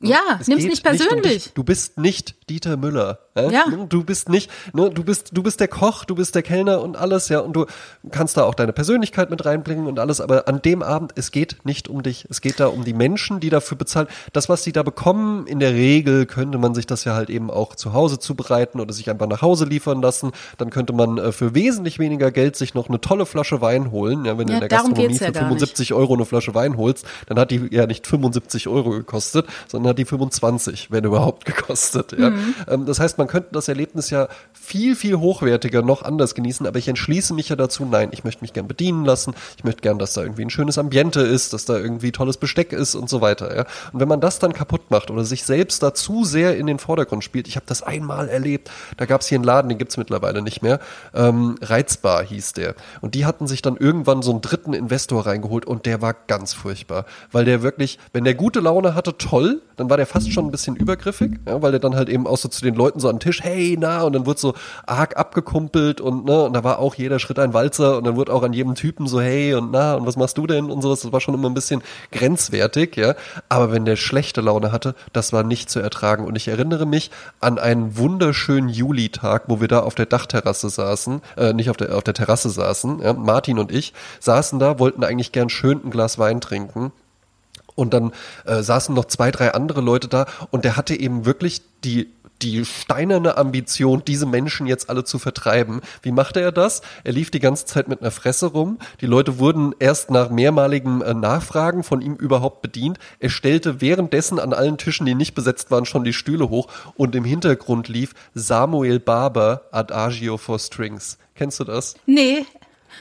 Ja, Es nimm's nicht um persönlich. dich. du bist nicht Dieter Müller. äh? Ja. Du bist nicht, ne, du bist, du bist der Koch, du bist der Kellner und alles, ja, und du kannst da auch deine Persönlichkeit mit reinbringen und alles, aber an dem Abend, es geht nicht um dich. Es geht da um die Menschen, die dafür bezahlen. Das, was sie da bekommen, in der Regel könnte man sich das ja halt eben auch zu Hause zubereiten oder sich einfach nach Hause liefern lassen. Dann könnte man äh, für wesentlich weniger Geld sich noch eine tolle Flasche Wein holen. Ja, wenn du Ja, in der Gastronomie ja für gar nicht. 75 75 Euro eine Flasche Wein holst, dann hat die ja nicht 75 Euro gekostet, sondern hat die 25, wenn überhaupt, gekostet. Ja. Mhm. Ähm, das heißt, man könnte das Erlebnis ja viel, viel hochwertiger noch anders genießen, aber ich entschließe mich ja dazu, nein, ich möchte mich gern bedienen lassen, ich möchte gern, dass da irgendwie ein schönes Ambiente ist, dass da irgendwie tolles Besteck ist und so weiter. Ja. Und wenn man das dann kaputt macht oder sich selbst da zu sehr in den Vordergrund spielt, ich habe das einmal erlebt, da gab es hier einen Laden, den gibt's mittlerweile nicht mehr, ähm, Reizbar hieß der. Und die hatten sich dann irgendwann so einen dritten Investor reingeholt und der war ganz furchtbar, weil der wirklich, wenn der gute Laune hatte, toll, dann war der fast schon ein bisschen übergriffig, ja, weil der dann halt eben auch so zu den Leuten so an den Tisch, hey, na, und dann wurde so arg abgekumpelt und ne, und da war auch jeder Schritt ein Walzer und dann wurde auch an jedem Typen so, hey und na, und was machst du denn und sowas, das war schon immer ein bisschen grenzwertig, ja, aber wenn der schlechte Laune hatte, das war nicht zu ertragen. Und ich erinnere mich an einen wunderschönen Julitag, wo wir da auf der Dachterrasse saßen, äh, nicht auf der, auf der Terrasse saßen, ja, Martin und ich saßen da, wollten eigentlich gern schön ein Glas Wein trinken. Und dann äh, saßen noch zwei, drei andere Leute da und der hatte eben wirklich die die steinerne Ambition, diese Menschen jetzt alle zu vertreiben. Wie machte er das? Er lief die ganze Zeit mit einer Fresse rum. Die Leute wurden erst nach mehrmaligen äh, Nachfragen von ihm überhaupt bedient. Er stellte währenddessen an allen Tischen, die nicht besetzt waren, schon die Stühle hoch und im Hintergrund lief Samuel Barber Adagio for Strings. Kennst du das? Nee.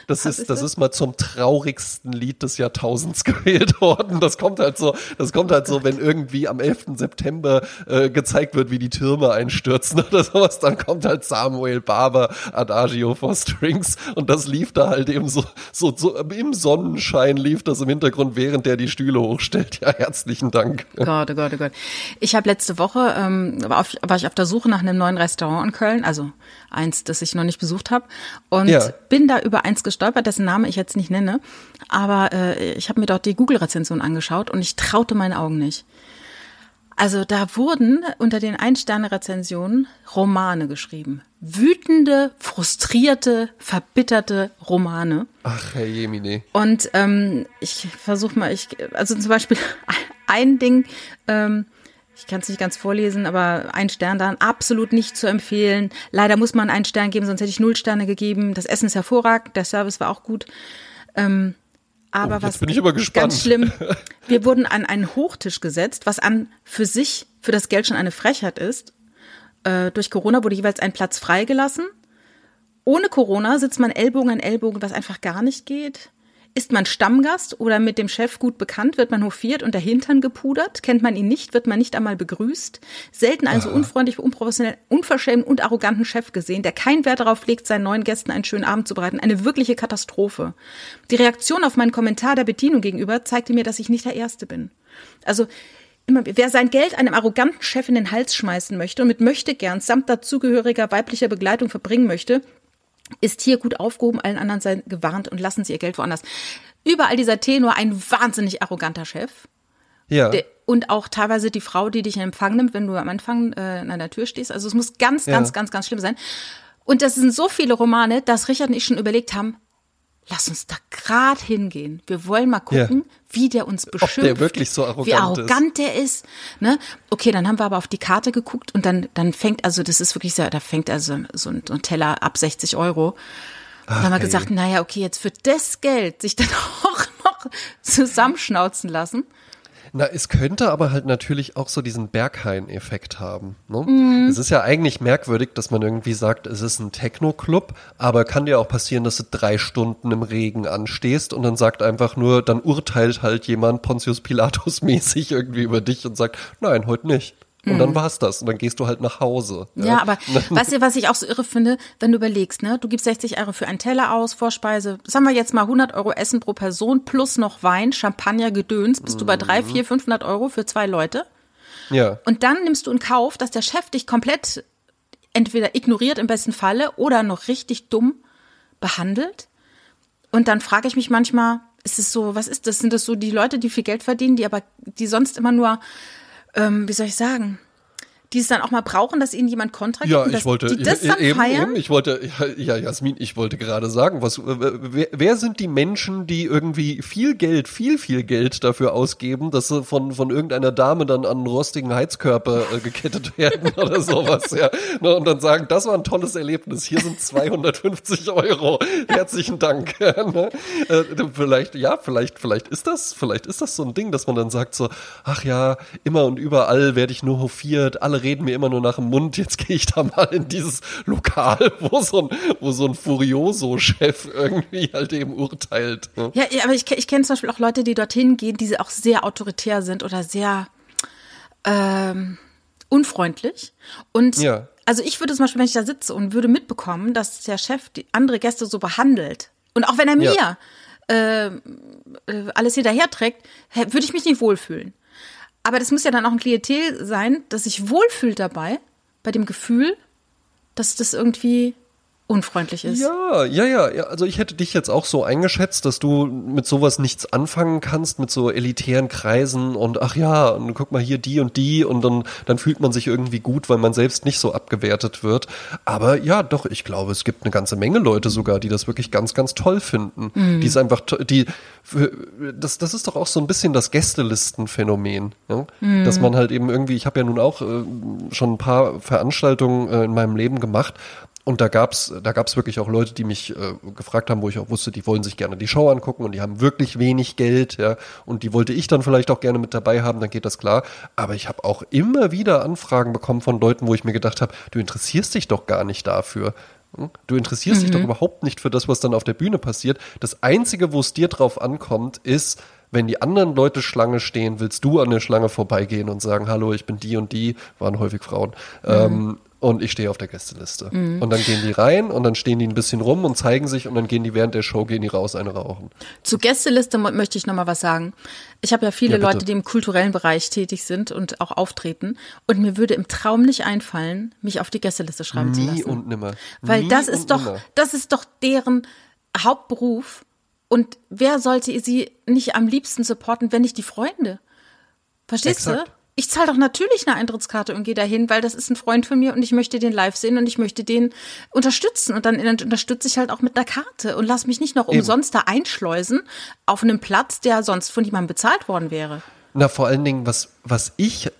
Das ist, ist das das? ist mal zum traurigsten Lied des Jahrtausends gewählt worden. Das kommt halt so, das kommt halt so, wenn irgendwie am 11. September äh, gezeigt wird, wie die Türme einstürzen oder sowas, dann kommt halt Samuel Barber Adagio for Strings und das lief da halt eben so, so, so im Sonnenschein lief das im Hintergrund, während der die Stühle hochstellt. Ja, herzlichen Dank. Gott, oh Gott, oh Gott. Ich habe letzte Woche ähm, war, auf, war ich auf der Suche nach einem neuen Restaurant in Köln, also eins, das ich noch nicht besucht habe, und Ja. bin da über eins eins gestolpert, dessen Name ich jetzt nicht nenne, aber äh, ich habe mir dort die Google-Rezension angeschaut und ich traute meinen Augen nicht. Also da wurden unter den Ein-Sterne-Rezensionen Romane geschrieben. Wütende, frustrierte, verbitterte Romane. Ach, Herr Jemine. Und ähm, ich versuche mal, ich, also zum Beispiel ein Ding, ähm, ich kann es nicht ganz vorlesen, aber ein Stern dann absolut nicht zu empfehlen. Leider muss man einen Stern geben, sonst hätte ich null Sterne gegeben. Das Essen ist hervorragend, der Service war auch gut. Ähm, aber Oh, was ganz schlimm, wir wurden an einen Hochtisch gesetzt, was an für sich, für das Geld schon eine Frechheit ist. Äh, durch Corona wurde jeweils ein Platz freigelassen. Ohne Corona sitzt man Ellbogen an Ellbogen, was einfach gar nicht geht. Ist man Stammgast oder mit dem Chef gut bekannt, wird man hofiert und der Hintern gepudert. Kennt man ihn nicht, wird man nicht einmal begrüßt. Selten einen so unfreundlich, unprofessionell, unverschämt und arroganten Chef gesehen, der keinen Wert darauf legt, seinen neuen Gästen einen schönen Abend zu bereiten. Eine wirkliche Katastrophe. Die Reaktion auf meinen Kommentar der Bedienung gegenüber zeigte mir, dass ich nicht der Erste bin. Also immer, wer sein Geld einem arroganten Chef in den Hals schmeißen möchte und mit möchte gern samt dazugehöriger weiblicher Begleitung verbringen möchte, ist hier gut aufgehoben, allen anderen seien gewarnt und lassen sie ihr Geld woanders. Überall dieser Tenor, ein wahnsinnig arroganter Chef. Ja. Der, und auch teilweise die Frau, die dich in Empfang nimmt, wenn du am Anfang äh, an der Tür stehst. Also es muss ganz, Ja. ganz, ganz, ganz schlimm sein. Und das sind so viele Romane, dass Richard und ich schon überlegt haben, lass uns da grad hingehen. Wir wollen mal gucken, wie der uns beschimpft. der wirklich so arrogant Wie ist. arrogant der ist. Ne? Okay, dann haben wir aber auf die Karte geguckt und dann, dann fängt, also das ist wirklich sehr, da fängt also so ein, so ein Teller ab 60 Euro. Und dann haben wir gesagt, naja, okay, jetzt für das Geld sich dann auch noch zusammenschnauzen lassen. Na, es könnte aber halt natürlich auch so diesen Berghain-Effekt haben. Ne? Mhm. Es ist ja eigentlich merkwürdig, dass man irgendwie sagt, es ist ein Techno-Club, aber kann dir auch passieren, dass du drei Stunden im Regen anstehst und dann sagt einfach nur, dann urteilt halt jemand Pontius Pilatus-mäßig irgendwie über dich und sagt, nein, heute nicht. Und dann war's das. Und dann gehst du halt nach Hause. Mhm. Ja, aber weißt du, was ich auch so irre finde, wenn du überlegst, ne, du gibst 60 Euro für einen Teller aus, Vorspeise, sagen wir jetzt mal 100 Euro Essen pro Person plus noch Wein, Champagner, Gedöns, bist du bei drei, vier, 500 Euro für zwei Leute. Ja. Und dann nimmst du in Kauf, dass der Chef dich komplett entweder ignoriert im besten Falle oder noch richtig dumm behandelt. Und dann frage ich mich manchmal, ist es so, was ist das? Sind das so die Leute, die viel Geld verdienen, die aber, die sonst immer nur, ähm, wie soll ich sagen, die es dann auch mal brauchen, dass ihnen jemand Kontra gibt Ja, ich wollte die das dann eben, feiern? eben, ich wollte, ja, ja, Jasmin, ich wollte gerade sagen, was, äh, wer, wer sind die Menschen, die irgendwie viel Geld, viel, viel Geld dafür ausgeben, dass sie von, von irgendeiner Dame dann an einen rostigen Heizkörper äh, gekettet werden oder sowas, ja. Ne, Und dann sagen, das war ein tolles Erlebnis, hier sind 250 Euro, herzlichen Dank. ne? äh, vielleicht, ja, vielleicht, vielleicht ist das, vielleicht ist das so ein Ding, dass man dann sagt so, ach ja, immer und überall werde ich nur hofiert, alle reden mir immer nur nach dem Mund, jetzt gehe ich da mal in dieses Lokal, wo so ein, wo so ein Furioso-Chef irgendwie halt eben urteilt. Ne? Ja, ja, aber ich, ich kenne zum Beispiel auch Leute, die dorthin gehen, die auch sehr autoritär sind oder sehr ähm, unfreundlich. Und Ja. also ich würde zum Beispiel, wenn ich da sitze und würde mitbekommen, dass der Chef die andere Gäste so behandelt und auch wenn er mir Ja. äh, äh, alles hinterher trägt, würde ich mich nicht wohlfühlen. Aber das muss ja dann auch ein Klientel sein, das sich wohlfühlt dabei, bei dem Gefühl, dass das irgendwie unfreundlich ist. Ja, ja, ja, ja. Also ich hätte dich jetzt auch so eingeschätzt, dass du mit sowas nichts anfangen kannst, mit so elitären Kreisen und ach ja, und guck mal hier die und die und dann, dann fühlt man sich irgendwie gut, weil man selbst nicht so abgewertet wird. Aber ja, doch, ich glaube, es gibt eine ganze Menge Leute sogar, die das wirklich ganz, ganz toll finden. Die es einfach, die, das, das ist doch auch so ein bisschen das Gästelistenphänomen, ja? dass man halt eben irgendwie, ich habe ja nun auch äh, schon ein paar Veranstaltungen äh, in meinem Leben gemacht und da gab's, da gab's wirklich auch Leute, die mich äh, gefragt haben, wo ich auch wusste, die wollen sich gerne die Show angucken und die haben wirklich wenig Geld, ja. Und die wollte ich dann vielleicht auch gerne mit dabei haben, dann geht das klar. Aber ich habe auch immer wieder Anfragen bekommen von Leuten, wo ich mir gedacht habe, du interessierst dich doch gar nicht dafür. Hm? Du interessierst dich doch überhaupt nicht für das, was dann auf der Bühne passiert. Das Einzige, wo es dir drauf ankommt, ist, wenn die anderen Leute Schlange stehen, willst du an der Schlange vorbeigehen und sagen, hallo, ich bin die und die, waren häufig Frauen, ähm, und ich stehe auf der Gästeliste. Und dann gehen die rein und dann stehen die ein bisschen rum und zeigen sich und dann gehen die während der Show, gehen die raus, eine rauchen. Zur Gästeliste möchte ich noch mal was sagen. Ich habe ja viele Ja. Leute, die im kulturellen Bereich tätig sind und auch auftreten. Und mir würde im Traum nicht einfallen, mich auf die Gästeliste schreiben zu Nie lassen. und nimmer. Weil Nie das ist doch, nimmer. das ist doch deren Hauptberuf. Und wer sollte sie nicht am liebsten supporten, wenn nicht die Freunde? Verstehst Exakt. du? Ich zahle doch natürlich eine Eintrittskarte und gehe dahin, weil das ist ein Freund von mir und ich möchte den live sehen und ich möchte den unterstützen. Und dann unterstütze ich halt auch mit einer Karte und lass mich nicht noch Eben. umsonst da einschleusen auf einem Platz, der sonst von jemandem bezahlt worden wäre. Na, vor allen Dingen, was, was ich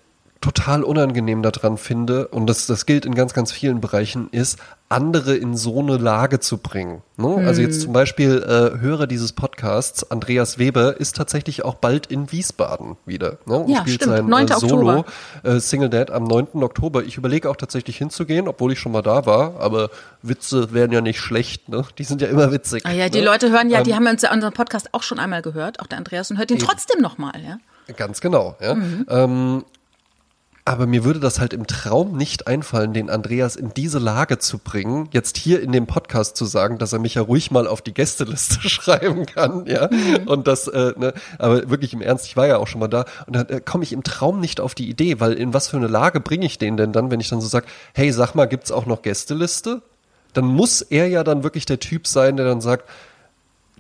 total unangenehm daran finde, und das, das gilt in ganz, ganz vielen Bereichen, ist, andere in so eine Lage zu bringen. Ne? Also jetzt zum Beispiel äh, Hörer dieses Podcasts, Andreas Weber, ist tatsächlich auch bald in Wiesbaden wieder. Ne? Und Ja, spielt stimmt. sein 9. äh, Solo äh, Single Dad am 9. Oktober. Ich überlege auch tatsächlich hinzugehen, obwohl ich schon mal da war, aber Witze wären ja nicht schlecht, ne? Die sind ja immer witzig. Ah ja, die ne? Leute hören ja, die Ähm, haben uns ja unseren Podcast auch schon einmal gehört, auch der Andreas, und hört ihn trotzdem nochmal, ja. Ganz genau, ja. Mhm. Ähm, aber mir würde das halt im Traum nicht einfallen, den Andreas in diese Lage zu bringen, jetzt hier in dem Podcast zu sagen, dass er mich ja ruhig mal auf die Gästeliste schreiben kann, ja. Mhm. Und das, äh, ne, aber wirklich im Ernst, ich war ja auch schon mal da und da äh, komme ich im Traum nicht auf die Idee, weil in was für eine Lage bringe ich den denn dann, wenn ich dann so sage, hey, sag mal, gibt's auch noch Gästeliste? Dann muss er ja dann wirklich der Typ sein, der dann sagt,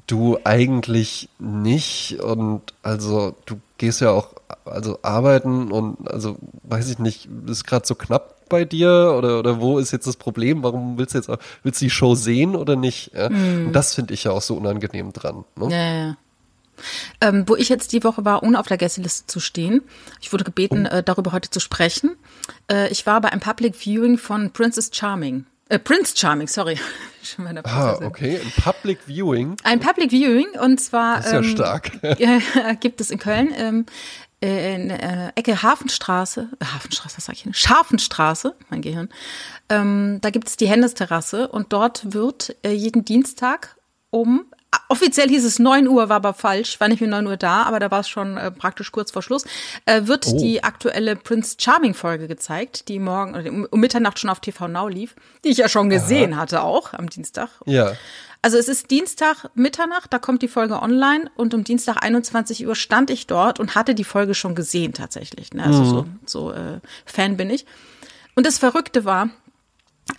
Du eigentlich nicht und also du gehst ja auch also arbeiten und also weiß ich nicht, ist gerade so knapp bei dir oder oder wo ist jetzt das Problem? Warum willst du jetzt auch, willst du die Show sehen oder nicht? Ja? Und das finde ich ja auch so unangenehm dran. Ne? Ja, ja. Ähm, wo ich jetzt die Woche war, ohne auf der Gästeliste zu stehen. Ich wurde gebeten, äh, darüber heute zu sprechen. Äh, ich war bei einem Public Viewing von Princess Charming. Äh, Prince Charming, sorry. Schon der Ah, okay. Ein Public Viewing. Ein Public Viewing und zwar Das ist ja ähm, stark. äh, gibt es in Köln ähm, äh, in äh, Ecke Hafenstraße, äh, Hafenstraße, was sag ich denn? Scharfenstraße, mein Gehirn. Ähm, da gibt es die Hennesterrasse und dort wird äh, jeden Dienstag um Offiziell hieß es 9 Uhr, war aber falsch, war nicht mehr 9 Uhr da, aber da war es schon äh, praktisch kurz vor Schluss, äh, wird Oh. die aktuelle Prince Charming Folge gezeigt, die morgen oder um, um Mitternacht schon auf TV Now lief, die ich ja schon gesehen hatte auch am Dienstag. Ja. Also es ist Dienstag Mitternacht, da kommt die Folge online und um Dienstag 21 Uhr stand ich dort und hatte die Folge schon gesehen tatsächlich. Ne? Also so, so äh, Fan bin ich. Und das Verrückte war,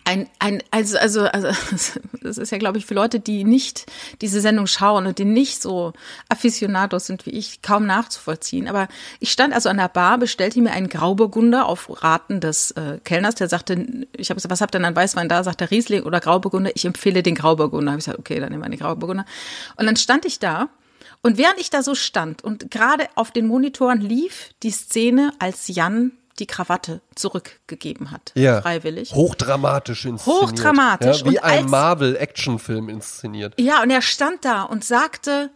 ein, ein, also, also, also, das ist ja, glaube ich, für Leute, die nicht diese Sendung schauen und die nicht so Aficionados sind wie ich, kaum nachzuvollziehen. Aber ich stand also an der Bar, bestellte mir einen Grauburgunder auf Raten des äh, Kellners, der sagte, ich habe gesagt, was habt ihr denn an Weißwein da? Sagt der Riesling oder Grauburgunder? Ich empfehle den Grauburgunder. Habe ich gesagt, okay, dann nehmen wir den Grauburgunder. Und dann stand ich da und während ich da so stand und gerade auf den Monitoren lief die Szene, als Jan die Krawatte zurückgegeben hat, Ja. freiwillig. Hochdramatisch inszeniert. Hochdramatisch. Ja, wie Und ein Marvel-Actionfilm inszeniert. Ja, und er stand da und sagte,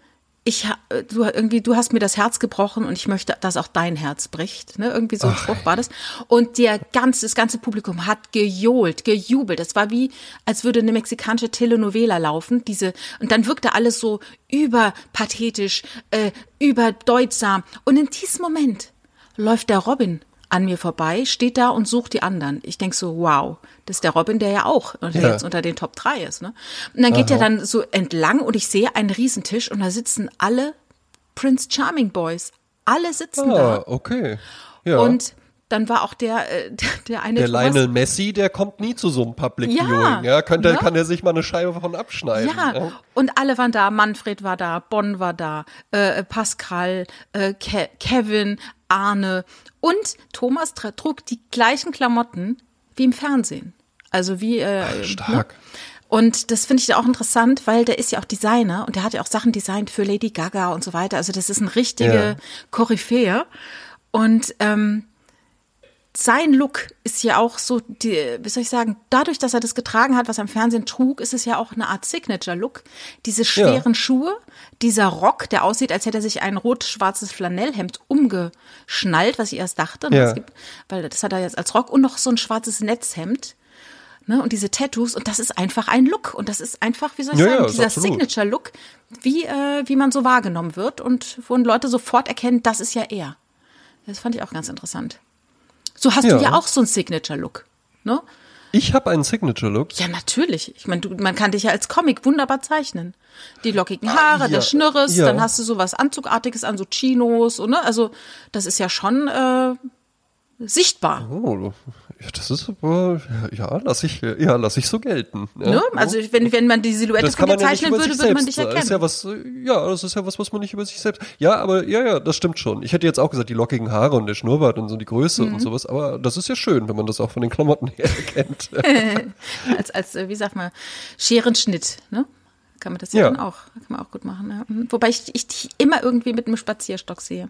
ich, äh, du irgendwie, du hast mir das Herz gebrochen und ich möchte, dass auch dein Herz bricht. Ne? Irgendwie so ein Spruch war das. Und der ganze, das ganze Publikum hat gejohlt, gejubelt. Es war wie, als würde eine mexikanische Telenovela laufen. Diese und dann wirkte alles so überpathetisch, äh, überdeutsam. Und in diesem Moment läuft der Robin an mir vorbei, steht da und sucht die anderen. Ich denk so, wow, das ist der Robin, der ja auch unter, Ja. jetzt unter den Top 3 ist. Ne? Und dann geht er dann so entlang und ich sehe einen Riesentisch und da sitzen alle Prince Charming Boys. Alle sitzen Ah, da. okay. Ja. Und dann war auch der, äh, der, der eine Der Lionel Messi, der kommt nie zu so einem Public Ja, Viewing. Ja, könnte, ne? kann er sich mal eine Scheibe von abschneiden. Ja, und alle waren da. Manfred war da, Bonn war da, äh, Pascal, äh, Ke Kevin, Arne und Thomas trug die gleichen Klamotten wie im Fernsehen. Also wie äh, stark. Ne? Und das finde ich auch interessant, weil der ist ja auch Designer und der hat ja auch Sachen designt für Lady Gaga und so weiter. Also das ist ein richtige Ja. Koryphäe. Und ähm, sein Look ist ja auch so, die, wie soll ich sagen, dadurch, dass er das getragen hat, was er im Fernsehen trug, ist es ja auch eine Art Signature-Look. Diese schweren Schuhe, dieser Rock, der aussieht, als hätte er sich ein rot-schwarzes Flanellhemd umgeschnallt, was ich erst dachte, ne, Ja. gibt, weil das hat er jetzt als Rock und noch so ein schwarzes Netzhemd. Ne, und diese Tattoos, und das ist einfach ein Look. Und das ist einfach, wie soll ich Ja, ja, sagen, ist dieser. Signature-Look, wie, äh, wie man so wahrgenommen wird und wo Leute sofort erkennen, das ist ja er. Das fand ich auch ganz interessant. So hast Ja. du ja auch so einen Signature-Look. Ne? Ich habe einen Signature-Look. Ja, natürlich. Ich meine, du, man kann dich ja als Comic wunderbar zeichnen. Die lockigen Haare, Ah, ja. der Schnürres, Ja. dann hast du sowas Anzugartiges an, so Chinos, und, ne? Also, das ist ja schon äh, sichtbar. Oh, Ja, das ist aber, ja, lass ich, ja, lass ich so gelten. Ja, ne? Also wenn, wenn man die Silhouette das von dir ja zeichnen würde, würde man dich erkennen. Das ist ja was, ja, das ist ja was, was man nicht über sich selbst. Ja, aber ja, ja, das stimmt schon. Ich hätte jetzt auch gesagt, die lockigen Haare und der Schnurrbart und so die Größe mhm. und sowas, aber das ist ja schön, wenn man das auch von den Klamotten her erkennt. als, als, wie sagt man, Scherenschnitt, ne? Kann man das ja, ja. dann auch, kann man auch gut machen. Ja. Mhm. Wobei ich, ich dich immer irgendwie mit einem Spazierstock sehe.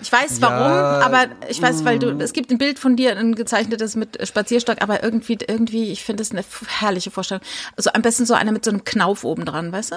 Ich weiß warum, ja, aber ich weiß, weil du, es gibt ein Bild von dir, ein gezeichnetes mit Spazierstock, aber irgendwie, irgendwie, ich finde es eine herrliche Vorstellung. Also am besten so einer mit so einem Knauf oben dran, weißt du?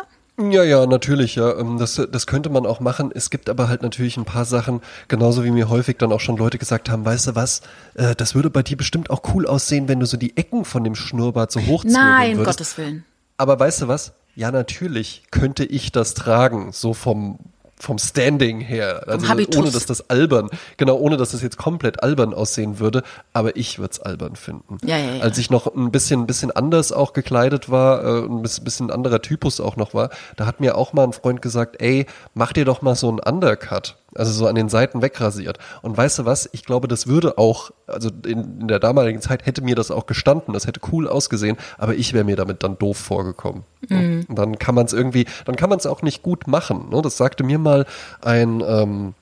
Ja, ja, natürlich, ja. Ähm, das, das könnte man auch machen. Es gibt aber halt natürlich ein paar Sachen, genauso wie mir häufig dann auch schon Leute gesagt haben, weißt du was, äh, das würde bei dir bestimmt auch cool aussehen, wenn du so die Ecken von dem Schnurrbart so hochziehen Nein, würdest. Gottes Willen. Aber weißt du was? Ja, natürlich könnte ich das tragen, so vom vom Standing her, also ohne dass das albern, genau, ohne dass das jetzt komplett albern aussehen würde, aber ich würde es albern finden. Ja, ja, ja. Als ich noch ein bisschen, ein bisschen anders auch gekleidet war, äh, ein bisschen anderer Typus auch noch war, da hat mir auch mal ein Freund gesagt, ey, mach dir doch mal so einen Undercut also so an den Seiten wegrasiert. Und weißt du was? Ich glaube, das würde auch, also in, in der damaligen Zeit hätte mir das auch gestanden, das hätte cool ausgesehen, aber ich wäre mir damit dann doof vorgekommen. Mhm. Und dann kann man es irgendwie, dann kann man es auch nicht gut machen. Ne? Das sagte mir mal ein, ähm,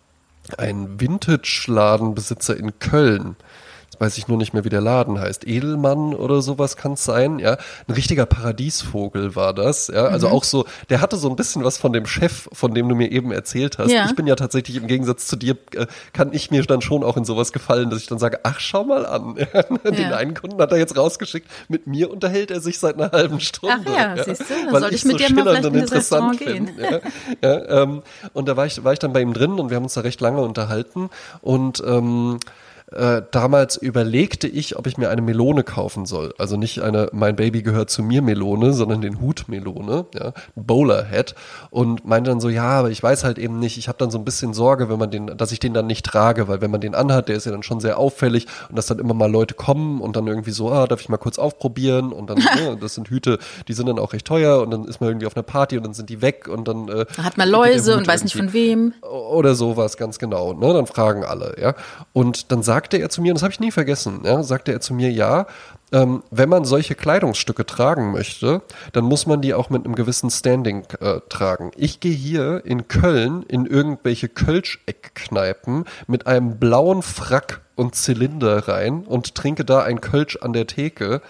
ein Vintage-Ladenbesitzer in Köln weiß ich nur nicht mehr, wie der Laden heißt. Edelmann oder sowas kann es sein, ja. Ein richtiger Paradiesvogel war das, ja. Also mhm. auch so, der hatte so ein bisschen was von dem Chef, von dem du mir eben erzählt hast. Ja. Ich bin ja tatsächlich im Gegensatz zu dir, äh, kann ich mir dann schon auch in sowas gefallen, dass ich dann sage, ach, schau mal an. Den ja. einen Kunden hat er jetzt rausgeschickt, mit mir unterhält er sich seit einer halben Stunde. Ach ja, ja. siehst du, dann soll ich, ich mit so dir mal vielleicht in das Restaurant gehen. Ja. ja ähm, und da war ich, war ich dann bei ihm drin und wir haben uns da recht lange unterhalten und ähm, äh, damals überlegte ich, ob ich mir eine Melone kaufen soll. Also nicht eine Mein Baby gehört zu mir Melone, sondern den Hut Melone, ja, Bowler Hat und meinte dann so, ja, aber ich weiß halt eben nicht, ich habe dann so ein bisschen Sorge, wenn man den, dass ich den dann nicht trage, weil wenn man den anhat, der ist ja dann schon sehr auffällig. Und dass dann immer mal Leute kommen und dann irgendwie so, ah, darf ich mal kurz aufprobieren? Und dann, ne, das sind Hüte, die sind dann auch recht teuer. Und dann ist man irgendwie auf einer Party und dann sind die weg. Und dann äh, hat man Läuse und weiß nicht von wem. Oder sowas ganz genau, ne, dann fragen alle, ja, und dann sagt sagte er zu mir, und das habe ich nie vergessen, ja, sagte er zu mir, ja, ähm, wenn man solche Kleidungsstücke tragen möchte, dann muss man die auch mit einem gewissen Standing äh, tragen. Ich gehe hier in Köln in irgendwelche Kölsch-Eckkneipen mit einem blauen Frack und Zylinder rein und trinke da ein Kölsch an der Theke.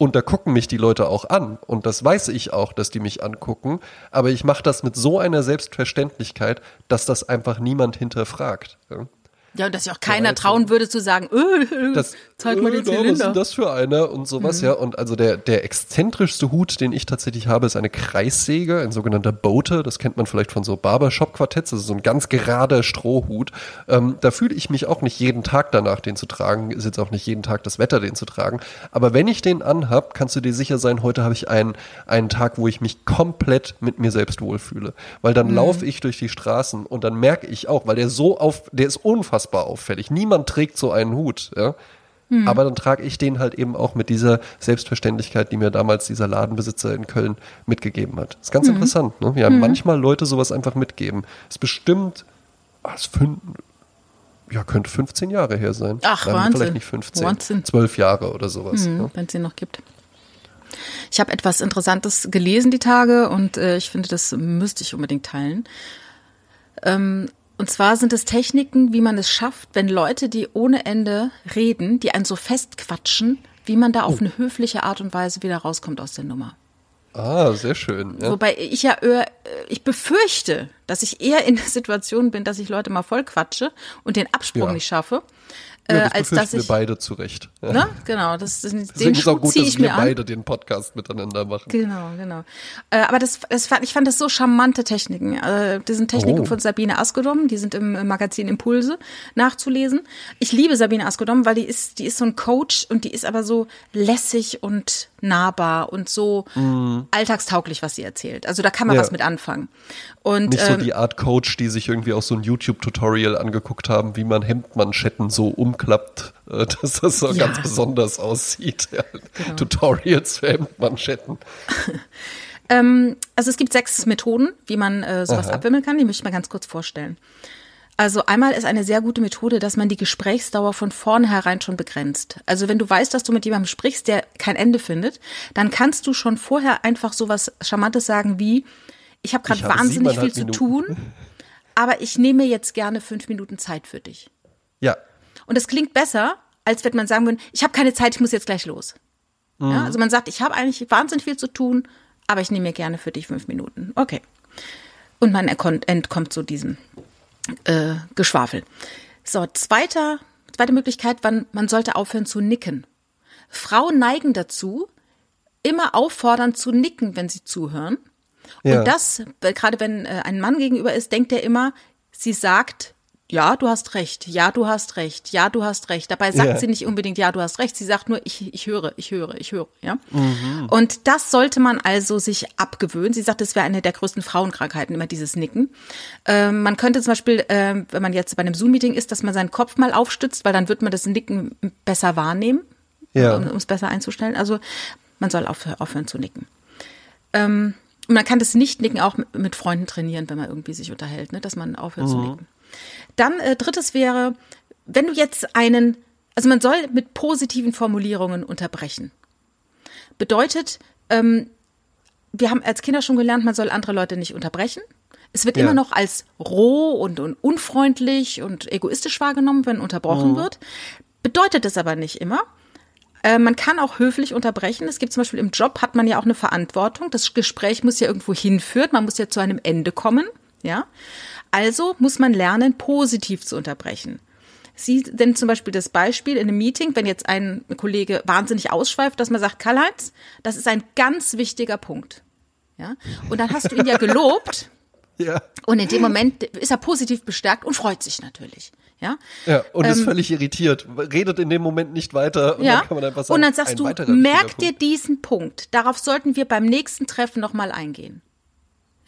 Und da gucken mich die Leute auch an. Und das weiß ich auch, dass die mich angucken. Aber ich mache das mit so einer Selbstverständlichkeit, dass das einfach niemand hinterfragt. Ja? Ja, und dass sich auch keiner trauen würde zu sagen, öh, das, zeig mal den äh, Zylinder. Was ist denn das für einer und sowas, mhm. ja. Und also der, der exzentrischste Hut, den ich tatsächlich habe, ist eine Kreissäge, ein sogenannter Bote. Das kennt man vielleicht von so Barbershop-Quartetts, also so ein ganz gerader Strohhut. Ähm, da fühle ich mich auch nicht jeden Tag danach, den zu tragen. Ist jetzt auch nicht jeden Tag das Wetter, den zu tragen. Aber wenn ich den anhab, kannst du dir sicher sein, heute habe ich einen, einen Tag, wo ich mich komplett mit mir selbst wohlfühle. Weil dann mhm. laufe ich durch die Straßen und dann merke ich auch, weil der so auf, der ist unfassbar auffällig. Niemand trägt so einen Hut, ja. Hm. Aber dann trage ich den halt eben auch mit dieser Selbstverständlichkeit, die mir damals dieser Ladenbesitzer in Köln mitgegeben hat. Ist ganz hm. interessant, ne? Ja, hm. manchmal Leute sowas einfach mitgeben. Ist bestimmt, ah, ist fünf, ja, könnte 15 Jahre her sein. Ach, Nein, Wahnsinn. Vielleicht nicht 15, Wahnsinn. 12 Jahre oder sowas. Hm, ja. Wenn es sie noch gibt. Ich habe etwas Interessantes gelesen die Tage und äh, ich finde, das müsste ich unbedingt teilen. Ähm, und zwar sind es Techniken, wie man es schafft, wenn Leute, die ohne Ende reden, die einen so festquatschen, wie man da auf oh. eine höfliche Art und Weise wieder rauskommt aus der Nummer. Ah, sehr schön. Ja. Wobei ich ja, äh, ich befürchte, dass ich eher in der Situation bin, dass ich Leute mal voll quatsche und den Absprung ja. nicht schaffe. Ja, das äh, als dass ich wir beide zurecht. Ne? Genau, das, das den ist auch gut, dass wir beide den Podcast miteinander machen. Genau, genau. Äh, aber das, das fand, ich fand das so charmante Techniken. Äh, das sind Techniken oh. von Sabine Askodom, die sind im Magazin Impulse nachzulesen. Ich liebe Sabine Askodom, weil die ist, die ist so ein Coach und die ist aber so lässig und nahbar und so mm. alltagstauglich, was sie erzählt. Also da kann man ja. was mit anfangen. Und, Nicht ähm, so die Art Coach, die sich irgendwie auch so ein YouTube-Tutorial angeguckt haben, wie man Hemdmanschetten so umklappt, äh, dass das so ja. ganz besonders aussieht. Ja. Genau. Tutorials für Hemdmanschetten. ähm, also es gibt sechs Methoden, wie man äh, sowas Aha. abwimmeln kann. Die möchte ich mal ganz kurz vorstellen. Also einmal ist eine sehr gute Methode, dass man die Gesprächsdauer von vornherein schon begrenzt. Also wenn du weißt, dass du mit jemandem sprichst, der kein Ende findet, dann kannst du schon vorher einfach sowas Charmantes sagen wie, ich habe gerade wahnsinnig viel Minuten. zu tun, aber ich nehme jetzt gerne fünf Minuten Zeit für dich. Ja. Und das klingt besser, als wenn man sagen würde, ich habe keine Zeit, ich muss jetzt gleich los. Mhm. Ja, also man sagt, ich habe eigentlich wahnsinnig viel zu tun, aber ich nehme mir gerne für dich fünf Minuten. Okay. Und man entkommt zu diesem äh, Geschwafel. So, zweiter, zweite Möglichkeit, wann, man sollte aufhören zu nicken. Frauen neigen dazu, immer auffordern zu nicken, wenn sie zuhören. Ja. Und das, gerade wenn äh, ein Mann gegenüber ist, denkt er immer, sie sagt ja, du hast recht, ja, du hast recht, ja, du hast recht. Dabei sagt ja. sie nicht unbedingt, ja, du hast recht. Sie sagt nur, ich, ich höre, ich höre, ich höre, ja. Mhm. Und das sollte man also sich abgewöhnen. Sie sagt, es wäre eine der größten Frauenkrankheiten, immer dieses Nicken. Ähm, man könnte zum Beispiel, ähm, wenn man jetzt bei einem Zoom-Meeting ist, dass man seinen Kopf mal aufstützt, weil dann wird man das Nicken besser wahrnehmen, ja. um es besser einzustellen. Also man soll aufhören, aufhören zu nicken. Ähm, und man kann das Nicht-Nicken auch mit Freunden trainieren, wenn man irgendwie sich unterhält, ne? dass man aufhört mhm. zu nicken. Dann äh, drittes wäre, wenn du jetzt einen, also man soll mit positiven Formulierungen unterbrechen. Bedeutet, ähm, wir haben als Kinder schon gelernt, man soll andere Leute nicht unterbrechen. Es wird ja. immer noch als roh und, und, unfreundlich und egoistisch wahrgenommen, wenn unterbrochen mhm. wird. Bedeutet es aber nicht immer. Äh, man kann auch höflich unterbrechen. Es gibt zum Beispiel im Job hat man ja auch eine Verantwortung. Das Gespräch muss ja irgendwo hinführen. Man muss ja zu einem Ende kommen. Ja. Also muss man lernen, positiv zu unterbrechen. Sie denn zum Beispiel das Beispiel in einem Meeting, wenn jetzt ein Kollege wahnsinnig ausschweift, dass man sagt, Karl-Heinz, das ist ein ganz wichtiger Punkt. Ja? Und dann hast du ihn ja gelobt. ja. Und in dem Moment ist er positiv bestärkt und freut sich natürlich. Ja, ja und ähm, ist völlig irritiert, redet in dem Moment nicht weiter und ja. dann kann man einfach sagen, und dann sagst du, merk dir diesen Punkt, darauf sollten wir beim nächsten Treffen nochmal eingehen.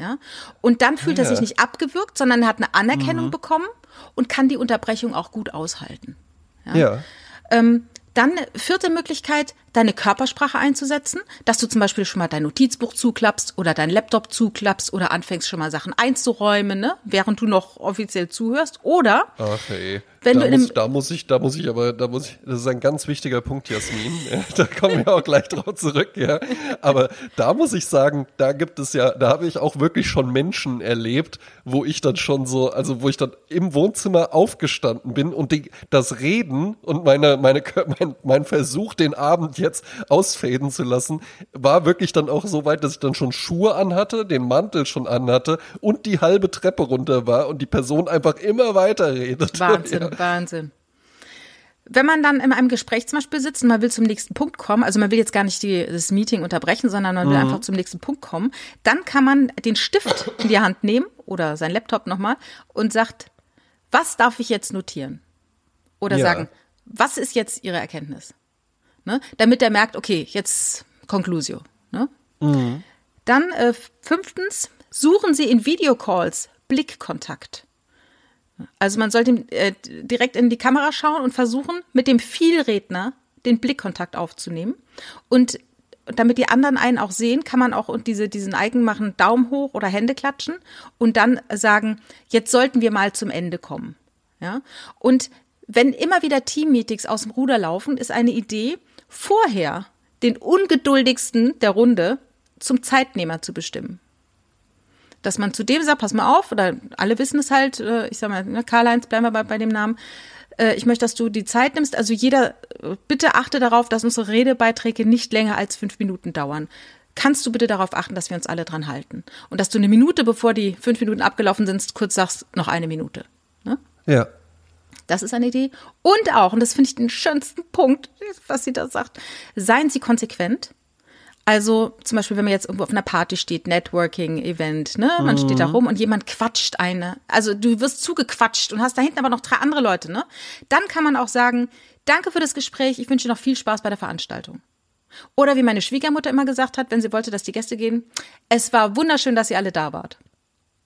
Ja? Und dann fühlt ja. er sich nicht abgewürgt, sondern er hat eine Anerkennung mhm. bekommen und kann die Unterbrechung auch gut aushalten. Ja. ja. Ähm, dann vierte Möglichkeit, deine Körpersprache einzusetzen, dass du zum Beispiel schon mal dein Notizbuch zuklappst oder dein Laptop zuklappst oder anfängst schon mal Sachen einzuräumen, ne, während du noch offiziell zuhörst. Oder Ach, ey. Wenn da, du muss, da muss ich, da muss ich aber, da muss ich, das ist ein ganz wichtiger Punkt, Jasmin. da kommen wir auch gleich drauf zurück, ja. Aber da muss ich sagen, da gibt es ja, da habe ich auch wirklich schon Menschen erlebt, wo ich dann schon so, also wo ich dann im Wohnzimmer aufgestanden bin und die, das Reden und meine, meine, mein, mein Versuch, den Abend jetzt ausfäden zu lassen, war wirklich dann auch so weit, dass ich dann schon Schuhe anhatte, den Mantel schon anhatte und die halbe Treppe runter war und die Person einfach immer weiter redet. Wahnsinn. Ja. Wahnsinn. Wenn man dann in einem Gespräch zum Beispiel sitzt und man will zum nächsten Punkt kommen, also man will jetzt gar nicht die, das Meeting unterbrechen, sondern man will mhm. einfach zum nächsten Punkt kommen, dann kann man den Stift in die Hand nehmen oder sein Laptop nochmal und sagt, was darf ich jetzt notieren? Oder ja. sagen, was ist jetzt Ihre Erkenntnis? Ne? Damit er merkt, okay, jetzt Conclusio. Ne? Mhm. Dann äh, fünftens, suchen Sie in Videocalls Blickkontakt. Also man sollte äh, direkt in die Kamera schauen und versuchen, mit dem Vielredner den Blickkontakt aufzunehmen. Und damit die anderen einen auch sehen, kann man auch diese, diesen Icon machen, Daumen hoch oder Hände klatschen und dann sagen, jetzt sollten wir mal zum Ende kommen. Ja? Und wenn immer wieder Teammeetings aus dem Ruder laufen, ist eine Idee, vorher den ungeduldigsten der Runde zum Zeitnehmer zu bestimmen dass man zu dem sagt, pass mal auf, oder alle wissen es halt, äh, ich sag mal, ne, Karl-Heinz, bleiben wir bei, bei dem Namen, äh, ich möchte, dass du die Zeit nimmst. Also jeder, bitte achte darauf, dass unsere Redebeiträge nicht länger als fünf Minuten dauern. Kannst du bitte darauf achten, dass wir uns alle dran halten? Und dass du eine Minute, bevor die fünf Minuten abgelaufen sind, kurz sagst, noch eine Minute. Ne? Ja. Das ist eine Idee. Und auch, und das finde ich den schönsten Punkt, was sie da sagt, seien Sie konsequent. Also zum Beispiel, wenn man jetzt irgendwo auf einer Party steht, Networking-Event, ne, man mhm. steht da rum und jemand quatscht eine. Also du wirst zugequatscht und hast da hinten aber noch drei andere Leute, ne? Dann kann man auch sagen, danke für das Gespräch, ich wünsche dir noch viel Spaß bei der Veranstaltung. Oder wie meine Schwiegermutter immer gesagt hat, wenn sie wollte, dass die Gäste gehen, es war wunderschön, dass ihr alle da wart.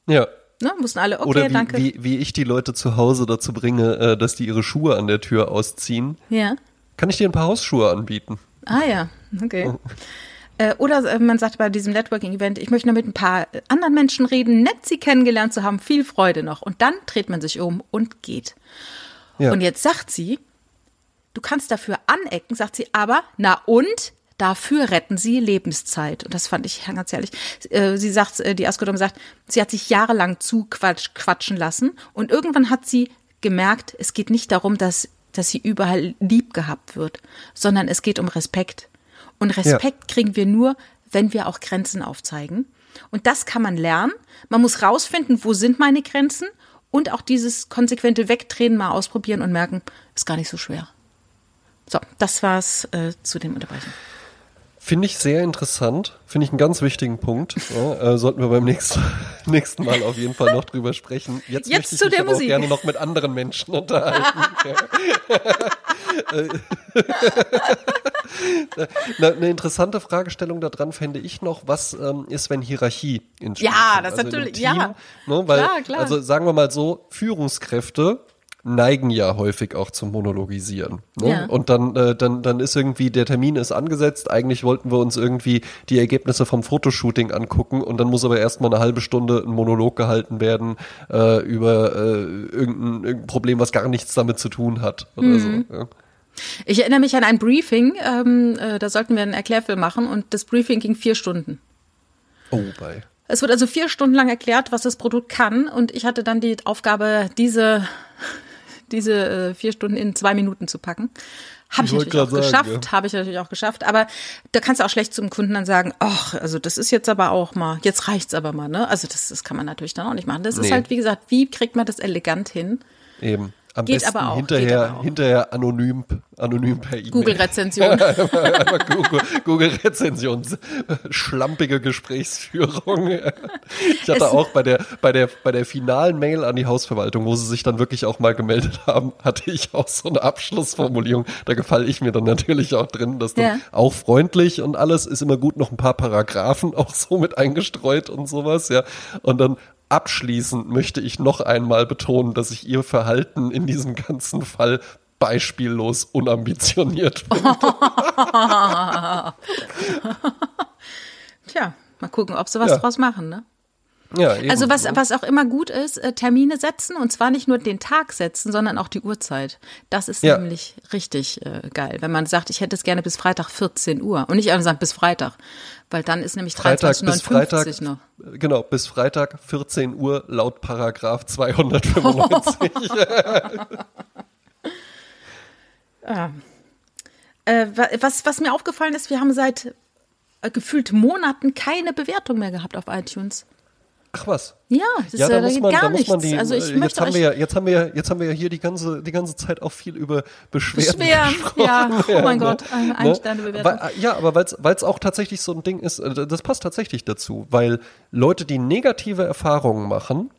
Ja. Ne, mussten alle, okay, Oder wie, danke. Wie, wie ich die Leute zu Hause dazu bringe, äh, dass die ihre Schuhe an der Tür ausziehen. Ja. Kann ich dir ein paar Hausschuhe anbieten? Ah ja, okay. Äh, oder äh, man sagt bei diesem Networking-Event, ich möchte nur mit ein paar anderen Menschen reden, nett sie kennengelernt zu haben, viel Freude noch. Und dann dreht man sich um und geht. Ja. Und jetzt sagt sie, du kannst dafür anecken, sagt sie, aber na und? Dafür retten sie Lebenszeit. Und das fand ich ganz ehrlich. Äh, Sie sagt, äh, die Askodom sagt, sie hat sich jahrelang zu quatsch, quatschen lassen und irgendwann hat sie gemerkt, es geht nicht darum, dass, dass sie überall lieb gehabt wird, sondern es geht um Respekt. Und Respekt kriegen wir nur, wenn wir auch Grenzen aufzeigen. Und das kann man lernen. Man muss rausfinden, wo sind meine Grenzen und auch dieses konsequente Wegdrehen mal ausprobieren und merken, ist gar nicht so schwer. So, das war's äh, zu dem Unterbrechen. Finde ich sehr interessant. Finde ich einen ganz wichtigen Punkt. Ja, äh, sollten wir beim nächsten, nächsten Mal auf jeden Fall noch drüber sprechen. Jetzt, Jetzt möchte ich zu mich der Musik. auch gerne noch mit anderen Menschen unterhalten. Na, eine interessante Fragestellung daran fände ich noch, was ähm, ist, wenn Hierarchie ins Spiel Ja, kommt? das also natürlich- Team, ja. Ne, weil, Klar, klar. Also sagen wir mal so, Führungskräfte neigen ja häufig auch zum Monologisieren. Ne? Ja. Und dann, äh, dann, dann ist irgendwie, der Termin ist angesetzt, eigentlich wollten wir uns irgendwie die Ergebnisse vom Fotoshooting angucken und dann muss aber erstmal eine halbe Stunde ein Monolog gehalten werden äh, über äh, irgendein, irgendein Problem, was gar nichts damit zu tun hat oder Mhm. so. Ja. Ich erinnere mich an ein Briefing, ähm, äh, da sollten wir einen Erklärfilm machen und das Briefing ging vier Stunden. Oh, bei. Es wird also vier Stunden lang erklärt, was das Produkt kann und ich hatte dann die Aufgabe, diese, diese äh, vier Stunden in zwei Minuten zu packen. Habe ich Ich natürlich auch sagen, geschafft, ja. habe ich natürlich auch geschafft, aber da kannst du auch schlecht zum Kunden dann sagen, ach, also das ist jetzt aber auch mal, jetzt reicht's aber mal, ne? Also das, das kann man natürlich dann auch nicht machen. Das ist Nee. halt, wie gesagt, wie kriegt man das elegant hin? Eben. Am Geht besten aber auch, hinterher, auch. hinterher anonym, anonym per E-Mail. Google-Rezension. Einfach Google, Google Rezension, schlampige Gesprächsführung. Ich hatte Es- auch bei der, bei der, bei der finalen Mail an die Hausverwaltung, wo sie sich dann wirklich auch mal gemeldet haben, hatte ich auch so eine Abschlussformulierung. Da gefalle ich mir dann natürlich auch drin, dass dann Ja. auch freundlich und alles ist immer gut, noch ein paar Paragraphen auch so mit eingestreut und sowas, ja. Und dann abschließend möchte ich noch einmal betonen, dass ich ihr Verhalten in diesem ganzen Fall beispiellos unambitioniert finde. Tja, mal gucken, ob sie was Ja. draus machen, ne? Ja, eben, Also was, was auch immer gut ist, äh, Termine setzen und zwar nicht nur den Tag setzen, sondern auch die Uhrzeit. Das ist Ja. nämlich richtig äh, geil. Wenn man sagt, ich hätte es gerne bis Freitag 14 Uhr und nicht einfach sagen bis Freitag, weil dann ist nämlich Freitag bis 23.59 Freitag, noch. genau, bis Freitag 14 Uhr laut Paragraph 295. Äh, wa- was, was mir aufgefallen ist, wir haben seit äh, gefühlt Monaten keine Bewertung mehr gehabt auf iTunes. Ach was. Ja, das Ja, ist da äh, muss geht man, gar da muss nichts. man die, also ich äh, jetzt haben wir ja, jetzt haben wir, ja- jetzt haben wir ja hier die ganze, die ganze Zeit auch viel über Beschwerden beschweren. gesprochen. Ja, oh mein ne? Gott, eine Ein-Sterne-Bewertung. Weil, ja, aber weil es auch tatsächlich so ein Ding ist, äh, das passt tatsächlich dazu, weil Leute, die negative Erfahrungen machen,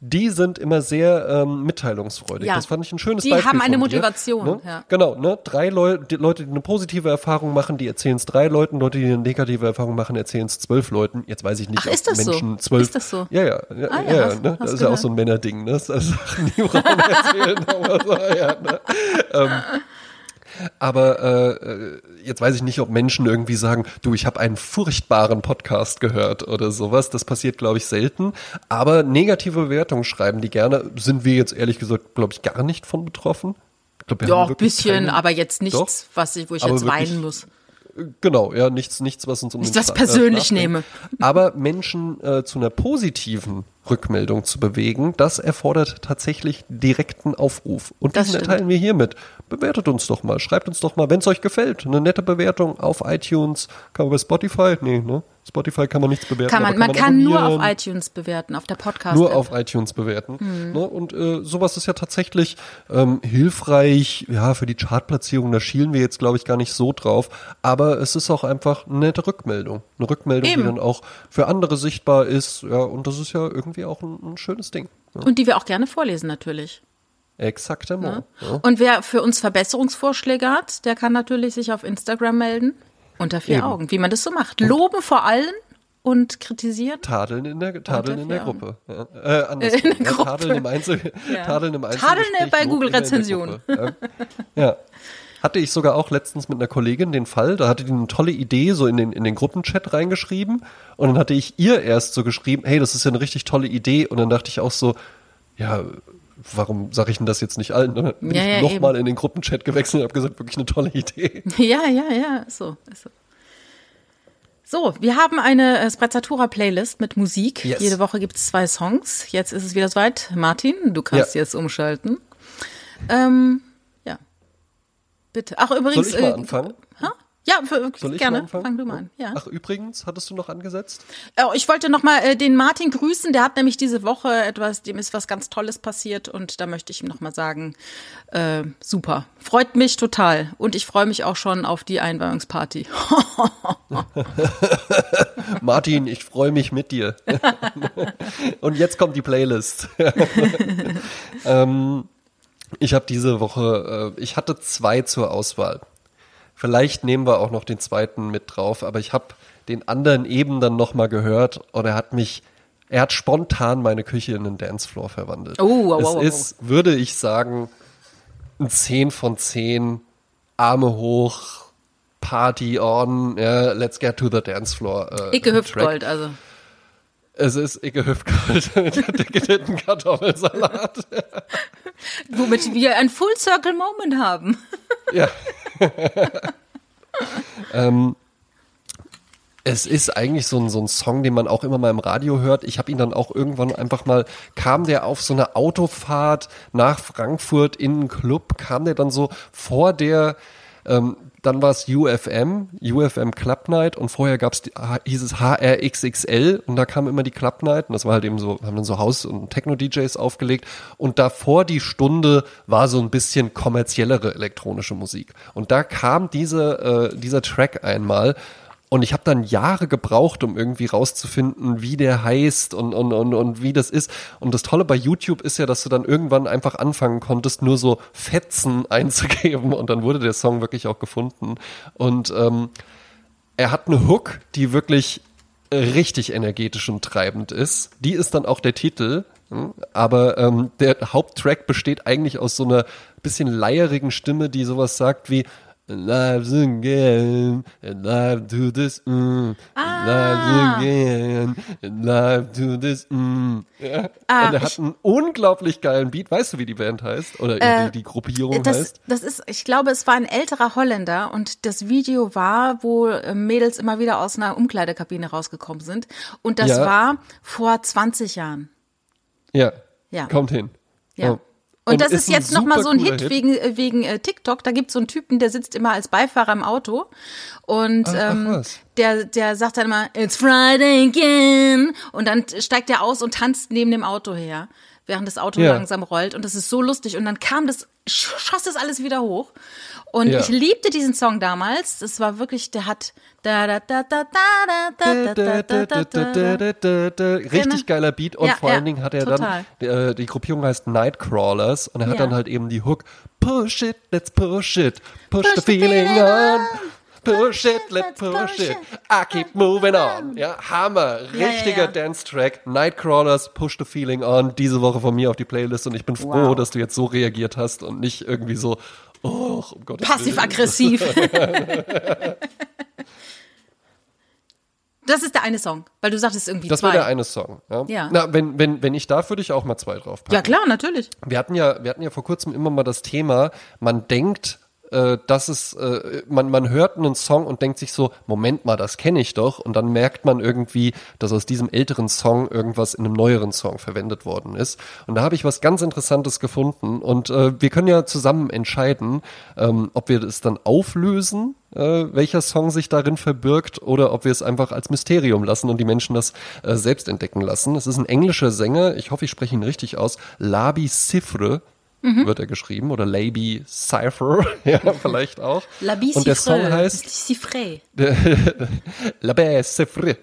die sind immer sehr ähm, mitteilungsfreudig. Ja. Das fand ich ein schönes Die Beispiel. haben eine Motivation, Ne? ja. Genau, ne? Drei Leu die Leute, die eine positive Erfahrung machen, die erzählen es drei Leuten, Leute, die eine negative Erfahrung machen, erzählen es zwölf Leuten. Jetzt weiß ich nicht, Ach, ist das so? Menschen zwölf. Ist das so? Ja, ja, ja, Ah, ja, ja, hast- ne? Das ist ja auch so ein Männerding, ne? Das ist Sachen, die Frauen erzählen, aber so, ja, ne? ähm, aber äh, äh, jetzt weiß ich nicht, ob Menschen irgendwie sagen, du, ich habe einen furchtbaren Podcast gehört oder sowas. Das passiert, glaube ich, selten. Aber negative Bewertungen schreiben die gerne. Sind wir jetzt ehrlich gesagt, glaube ich, gar nicht von betroffen. Ich glaub, wir Ja, haben ein bisschen, keine- aber jetzt nichts, Doch. was ich, wo ich jetzt weinen muss. Genau, ja, nichts, nichts, was uns um Nichts, den was Schla- persönlich Schlaf bringt. nehme. Aber Menschen äh, zu einer positiven Rückmeldung zu bewegen, das erfordert tatsächlich direkten Aufruf. Und Das diesen erteilen wir hiermit. Bewertet uns doch mal, schreibt uns doch mal, wenn es euch gefällt, eine nette Bewertung auf iTunes. Kann man bei Spotify? Nee, ne? Spotify kann man nichts bewerten. Kann man, aber man kann nur auf iTunes bewerten, auf der Podcast. Nur auf iTunes bewerten. Hm. Ne? Und äh, sowas ist ja tatsächlich ähm, hilfreich, ja, für die Chartplatzierung, da schielen wir jetzt, glaube ich, gar nicht so drauf. Aber es ist auch einfach eine nette Rückmeldung. Eine Rückmeldung, Eben. die dann auch für andere sichtbar ist. Ja, und das ist ja irgendwie auch ein, ein schönes Ding. Ja. Und die wir auch gerne vorlesen, natürlich. Exaktement. Ja. Und wer für uns Verbesserungsvorschläge hat, der kann natürlich sich auf Instagram melden. Unter vier Eben. Augen, wie man das so macht. Loben vor allen und kritisieren. Tadeln in der, Tadeln in der Gruppe. Ja. Äh, andersrum, In der ja, Gruppe. Tadeln im Einzel, Ja. Tadeln im Einzel Tadeln bei Google Rezension. Ja. ja. Hatte ich sogar auch letztens mit einer Kollegin den Fall, da hatte die eine tolle Idee so in den, in den Gruppenchat reingeschrieben und dann hatte ich ihr erst so geschrieben, hey, das ist ja eine richtig tolle Idee und dann dachte ich auch so, ja, warum sage ich denn das jetzt nicht allen? Dann bin Ja, ich ja, nochmal in den Gruppenchat gewechselt und habe gesagt, wirklich eine tolle Idee. Ja, ja, ja, so, so. So, wir haben eine äh, Sprezzatura-Playlist mit Musik. Yes. Jede Woche gibt es zwei Songs. Jetzt ist es wieder soweit. Martin, du kannst Ja. jetzt umschalten. Ähm. Bitte. Ach, übrigens. Soll ich mal äh, anfangen? Ha? Ja, für, Soll ich gerne. Fang du mal an. Ja. Ach, übrigens, hattest du noch angesetzt? Oh, ich wollte noch mal äh, den Martin grüßen. Der hat nämlich diese Woche etwas, dem ist was ganz Tolles passiert und da möchte ich ihm noch mal sagen, äh, super, freut mich total und ich freue mich auch schon auf die Einweihungsparty. Martin, ich freue mich mit dir. Und jetzt kommt die Playlist. ähm, ich habe diese Woche, äh, ich hatte zwei zur Auswahl. Vielleicht nehmen wir auch noch den zweiten mit drauf, aber ich habe den anderen eben dann nochmal gehört und er hat mich, er hat spontan meine Küche in einen Dancefloor verwandelt. Oh, wow, es wow, wow. ist, würde ich sagen, ein 10 von 10, Arme hoch, Party on, ja, let's get to the dance floor. Äh, Icke. Hüftgold, also. Es ist Icke Hüftgold mit dicketen Kartoffelsalat. Womit wir ein Full Circle Moment haben. ja. ähm, es ist eigentlich so ein, so ein Song, den man auch immer mal im Radio hört. Ich habe ihn dann auch irgendwann einfach mal, kam der auf so eine Autofahrt nach Frankfurt in einen Club, kam der dann so vor der, ähm, dann war es UFM, UFM Club Night und vorher gab's die, hieß es HRXXL und da kam immer die Club Night und das war halt eben so, haben dann so Haus- und Techno-DJs aufgelegt und davor die Stunde war so ein bisschen kommerziellere elektronische Musik. Und da kam diese, äh, dieser Track einmal und ich habe dann Jahre gebraucht, um irgendwie rauszufinden, wie der heißt und, und, und, und wie das ist. Und das Tolle bei YouTube ist ja, dass du dann irgendwann einfach anfangen konntest, nur so Fetzen einzugeben und dann wurde der Song wirklich auch gefunden. Und ähm, er hat eine Hook, die wirklich richtig energetisch und treibend ist. Die ist dann auch der Titel. hm? Aber ähm, der Haupttrack besteht eigentlich aus so einer bisschen leierigen Stimme, die sowas sagt wie Life's a game, and life do this, mm, and life's a game, and life do this, mm. Ja. Ah, und er hat einen unglaublich geilen Beat. Weißt du, wie die Band heißt? Oder die, die Gruppierung Das, heißt? das ist, ich glaube, es war ein älterer Holländer und das Video war, wo äh, Mädels immer wieder aus einer Umkleidekabine rausgekommen sind. Und das Ja. war vor 20 Jahren. Ja. Ja. Kommt hin. Ja. Und, das ist ein jetzt nochmal so ein Hit, cooler wegen, äh, wegen äh, TikTok. Da gibt's so einen Typen, der sitzt immer als Beifahrer im Auto und Ach, ach ähm, was. der, der sagt dann immer, It's Friday again. Und dann steigt er aus und tanzt neben dem Auto her, während das Auto Ja. langsam rollt. Und das ist so lustig. Und dann kam das, sch- schoss das alles wieder hoch. Und ja. ich liebte diesen Song damals. Das war wirklich, der hat richtig geiler Beat und ja, vor allen Dingen hat er total. dann, äh, die Gruppierung heißt Nightcrawlers und er hat dann halt eben die Hook Push it, let's push it, push, push the, feeling the on. Push it, let's push it. I keep moving on. Ja, Hammer. Richtiger ja, ja, ja. Dance-Track. Nightcrawlers, Push the Feeling on. Diese Woche von mir auf die Playlist und ich bin froh, wow. dass du jetzt so reagiert hast und nicht irgendwie so, oh, um. Passiv-aggressiv. Das ist der eine Song, weil du sagtest irgendwie Das zwei. war der eine Song. Ja. Ja. Na, wenn, wenn, wenn ich darf, würde ich auch mal zwei draufpacken. ja klar, natürlich. Wir hatten ja, wir hatten ja vor kurzem immer mal das Thema, man denkt, äh, dass es, äh, man, man hört einen Song und denkt sich so, Moment mal, das kenne ich doch. Und dann merkt man irgendwie, dass aus diesem älteren Song irgendwas in einem neueren Song verwendet worden ist. Und da habe ich was ganz Interessantes gefunden. Und äh, wir können ja zusammen entscheiden, ähm, ob wir das dann auflösen, äh, welcher Song sich darin verbirgt, oder ob wir es einfach als Mysterium lassen und die Menschen das äh, selbst entdecken lassen. Es ist ein englischer Sänger, ich hoffe, ich spreche ihn richtig aus, Labi Sifre. Wird er geschrieben oder Labi Cypher, ja, vielleicht auch. La Bie Und der Song heißt Cifré. La Belle Sifre.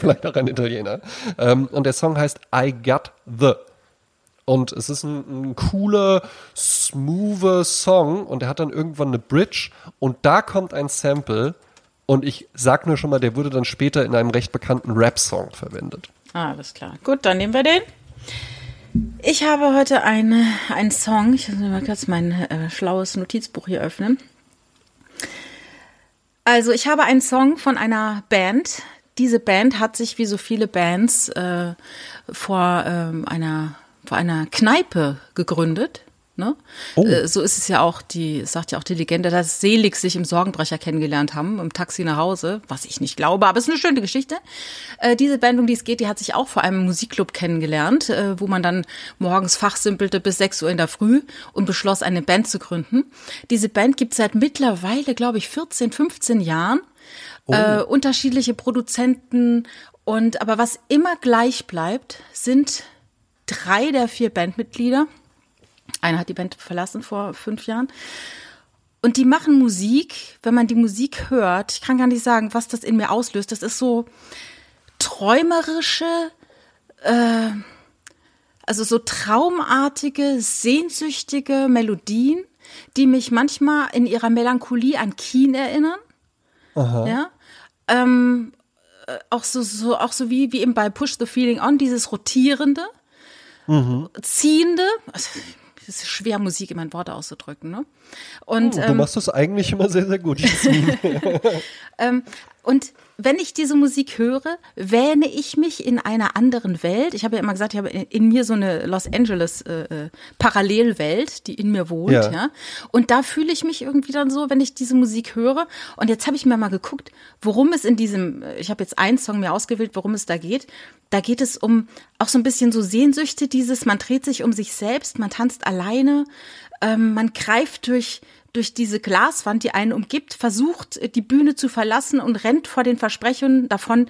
vielleicht auch ein Italiener. Ähm, und der Song heißt I Got The. Und es ist ein, ein cooler, smoother Song und er hat dann irgendwann eine Bridge und da kommt ein Sample und ich sag nur schon mal, der wurde dann später in einem recht bekannten Rap-Song verwendet. Ah, alles klar. Gut, dann nehmen wir den. Ich habe heute eine, einen Song. Ich muss mal kurz mein äh, schlaues Notizbuch hier öffnen. Also ich habe einen Song von einer Band. Diese Band hat sich wie so viele Bands äh, vor ähm, einer vor einer Kneipe gegründet. Ne? Oh. Äh, so ist es ja auch, die, sagt ja auch die Legende, dass Selig sich im Sorgenbrecher kennengelernt haben, im Taxi nach Hause, was ich nicht glaube, aber es ist eine schöne Geschichte. Äh, diese Band, um die es geht, die hat sich auch vor einem Musikclub kennengelernt, äh, wo man dann morgens fachsimpelte bis 6 Uhr in der Früh und beschloss, eine Band zu gründen. Diese Band gibt seit mittlerweile, glaube ich, 14, 15 Jahren. Oh. Äh, unterschiedliche Produzenten und aber was immer gleich bleibt, sind drei der vier Bandmitglieder einer hat die Band verlassen vor fünf Jahren. Und die machen Musik, wenn man die Musik hört, ich kann gar nicht sagen, was das in mir auslöst. Das ist so träumerische, äh, also so traumartige, sehnsüchtige Melodien, die mich manchmal in ihrer Melancholie an Keen erinnern. Aha. Ja. Ähm, äh, auch so, so, auch so wie, wie eben bei Push the Feeling On, dieses Rotierende, mhm. Ziehende. Also, es ist schwer, Musik in mein Worte auszudrücken. Ne? Und, oh, du ähm, machst das eigentlich immer sehr, sehr gut. ähm, und wenn ich diese Musik höre, wähne ich mich in einer anderen Welt. Ich habe ja immer gesagt, ich habe in mir so eine Los Angeles äh, äh, Parallelwelt, die in mir wohnt, ja. ja. Und da fühle ich mich irgendwie dann so, wenn ich diese Musik höre. Und jetzt habe ich mir mal geguckt, worum es in diesem, ich habe jetzt einen Song mir ausgewählt, worum es da geht. Da geht es um auch so ein bisschen so Sehnsüchte, dieses, man dreht sich um sich selbst, man tanzt alleine, ähm, man greift durch durch diese Glaswand, die einen umgibt, versucht, die Bühne zu verlassen und rennt vor den Versprechungen davon,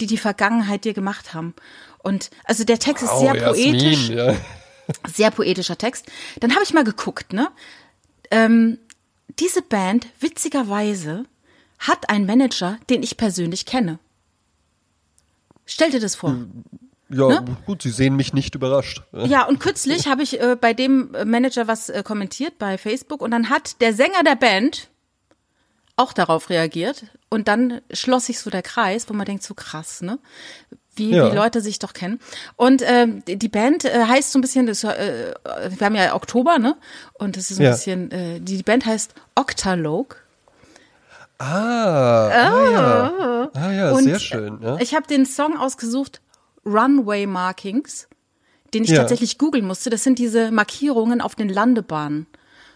die die Vergangenheit dir gemacht haben. Und also der Text ist sehr poetisch, ja. sehr poetischer Text. Dann habe ich mal geguckt, ne? Ähm, diese Band, witzigerweise, hat einen Manager, den ich persönlich kenne. Stell dir das vor. Ja, ne? gut, Sie sehen mich nicht überrascht. Ja, und kürzlich habe ich äh, bei dem Manager was äh, kommentiert bei Facebook und dann hat der Sänger der Band auch darauf reagiert und dann schloss sich so der Kreis, wo man denkt, so krass, ne? Wie, ja. wie Leute sich doch kennen. Und ähm, die Band äh, heißt so ein bisschen, das, äh, wir haben ja Oktober, ne? Und das ist so ein ja. bisschen, äh, die Band heißt Octalogue. Ah, ah, ja, ah, ja und sehr schön. Ja. Ich habe den Song ausgesucht, Runway Markings, den ich ja. tatsächlich googeln musste. Das sind diese Markierungen auf den Landebahnen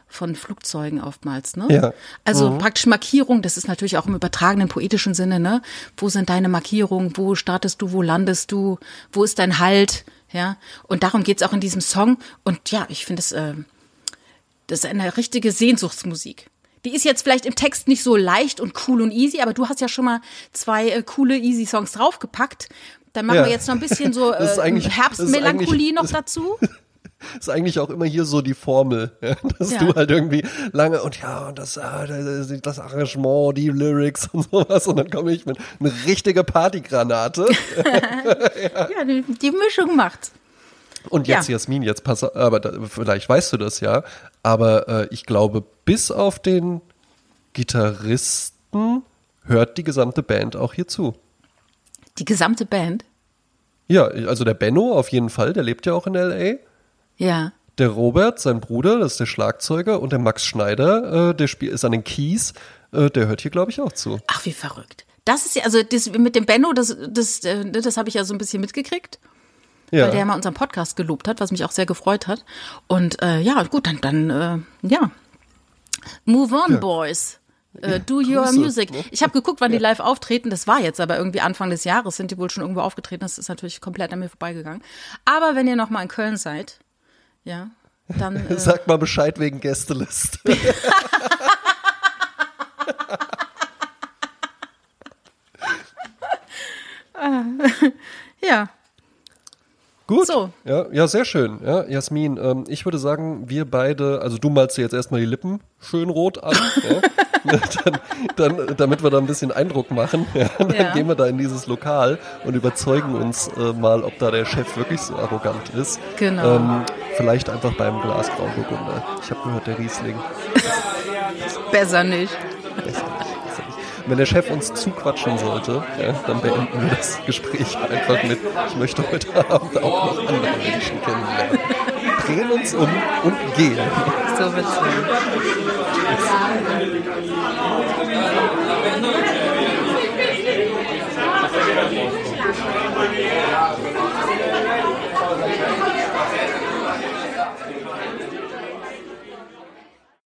von Flugzeugen oftmals, ne? Ja. Also mhm. praktisch Markierung, das ist natürlich auch im übertragenen poetischen Sinne, ne? Wo sind deine Markierungen? Wo startest du? Wo landest du? Wo ist dein Halt? Ja. Und darum geht's auch in diesem Song. Und ja, ich finde es, äh, das ist eine richtige Sehnsuchtsmusik. Die ist jetzt vielleicht im Text nicht so leicht und cool und easy, aber du hast ja schon mal zwei äh, coole easy Songs draufgepackt dann machen ja. wir jetzt noch ein bisschen so äh, Herbstmelancholie noch dazu. ist eigentlich auch immer hier so die Formel, ja, dass ja. du halt irgendwie lange und ja, und das, ah, das Arrangement, die Lyrics und sowas und dann komme ich mit eine richtige Partygranate. ja, ja die, die, Mischung macht's. Und jetzt, ja. Jasmin, jetzt pass aber da, vielleicht weißt du das ja, aber äh, ich glaube, bis auf den Gitarristen hört die gesamte Band auch hier zu. Die gesamte Band? Ja, also der Benno auf jeden Fall, der lebt ja auch in L.A. Ja. Der Robert, sein Bruder, das ist der Schlagzeuger, und der Max Schneider, äh, der spielt, ist an den Keys, äh, der hört hier, glaube ich, auch zu. Ach, wie verrückt. Das ist ja, also das, mit dem Benno, das, das, äh, das habe ich ja so ein bisschen mitgekriegt. Ja. Weil der ja mal unseren Podcast gelobt hat, was mich auch sehr gefreut hat. Und äh, ja, gut, dann, dann äh, ja. Move on, ja. Boys. Äh, do Your Grüße, Music. Ne? Ich habe geguckt, wann die live auftreten. Das war jetzt aber irgendwie Anfang des Jahres, sind die wohl schon irgendwo aufgetreten. Das ist natürlich komplett an mir vorbeigegangen. Aber wenn ihr noch mal in Köln seid, ja, dann. Äh, Sagt mal Bescheid wegen Gästelist. ja. Gut. So. Ja, ja, sehr schön. Ja, Jasmin, ähm, ich würde sagen, wir beide, also du malst dir jetzt erstmal die Lippen schön rot an. ja. dann, dann, damit wir da ein bisschen Eindruck machen, ja, dann ja. gehen wir da in dieses Lokal und überzeugen uns äh, mal, ob da der Chef wirklich so arrogant ist. Genau. Ähm, vielleicht einfach beim Glas Grauburgunder. Ich habe gehört, der Riesling. Besser nicht. Besser nicht. Wenn der Chef uns zuquatschen sollte, ja, dann beenden wir das Gespräch einfach mit, ich möchte heute Abend auch noch andere Menschen kennenlernen. Drehen uns um und gehen. So wird's sein. Tschüss.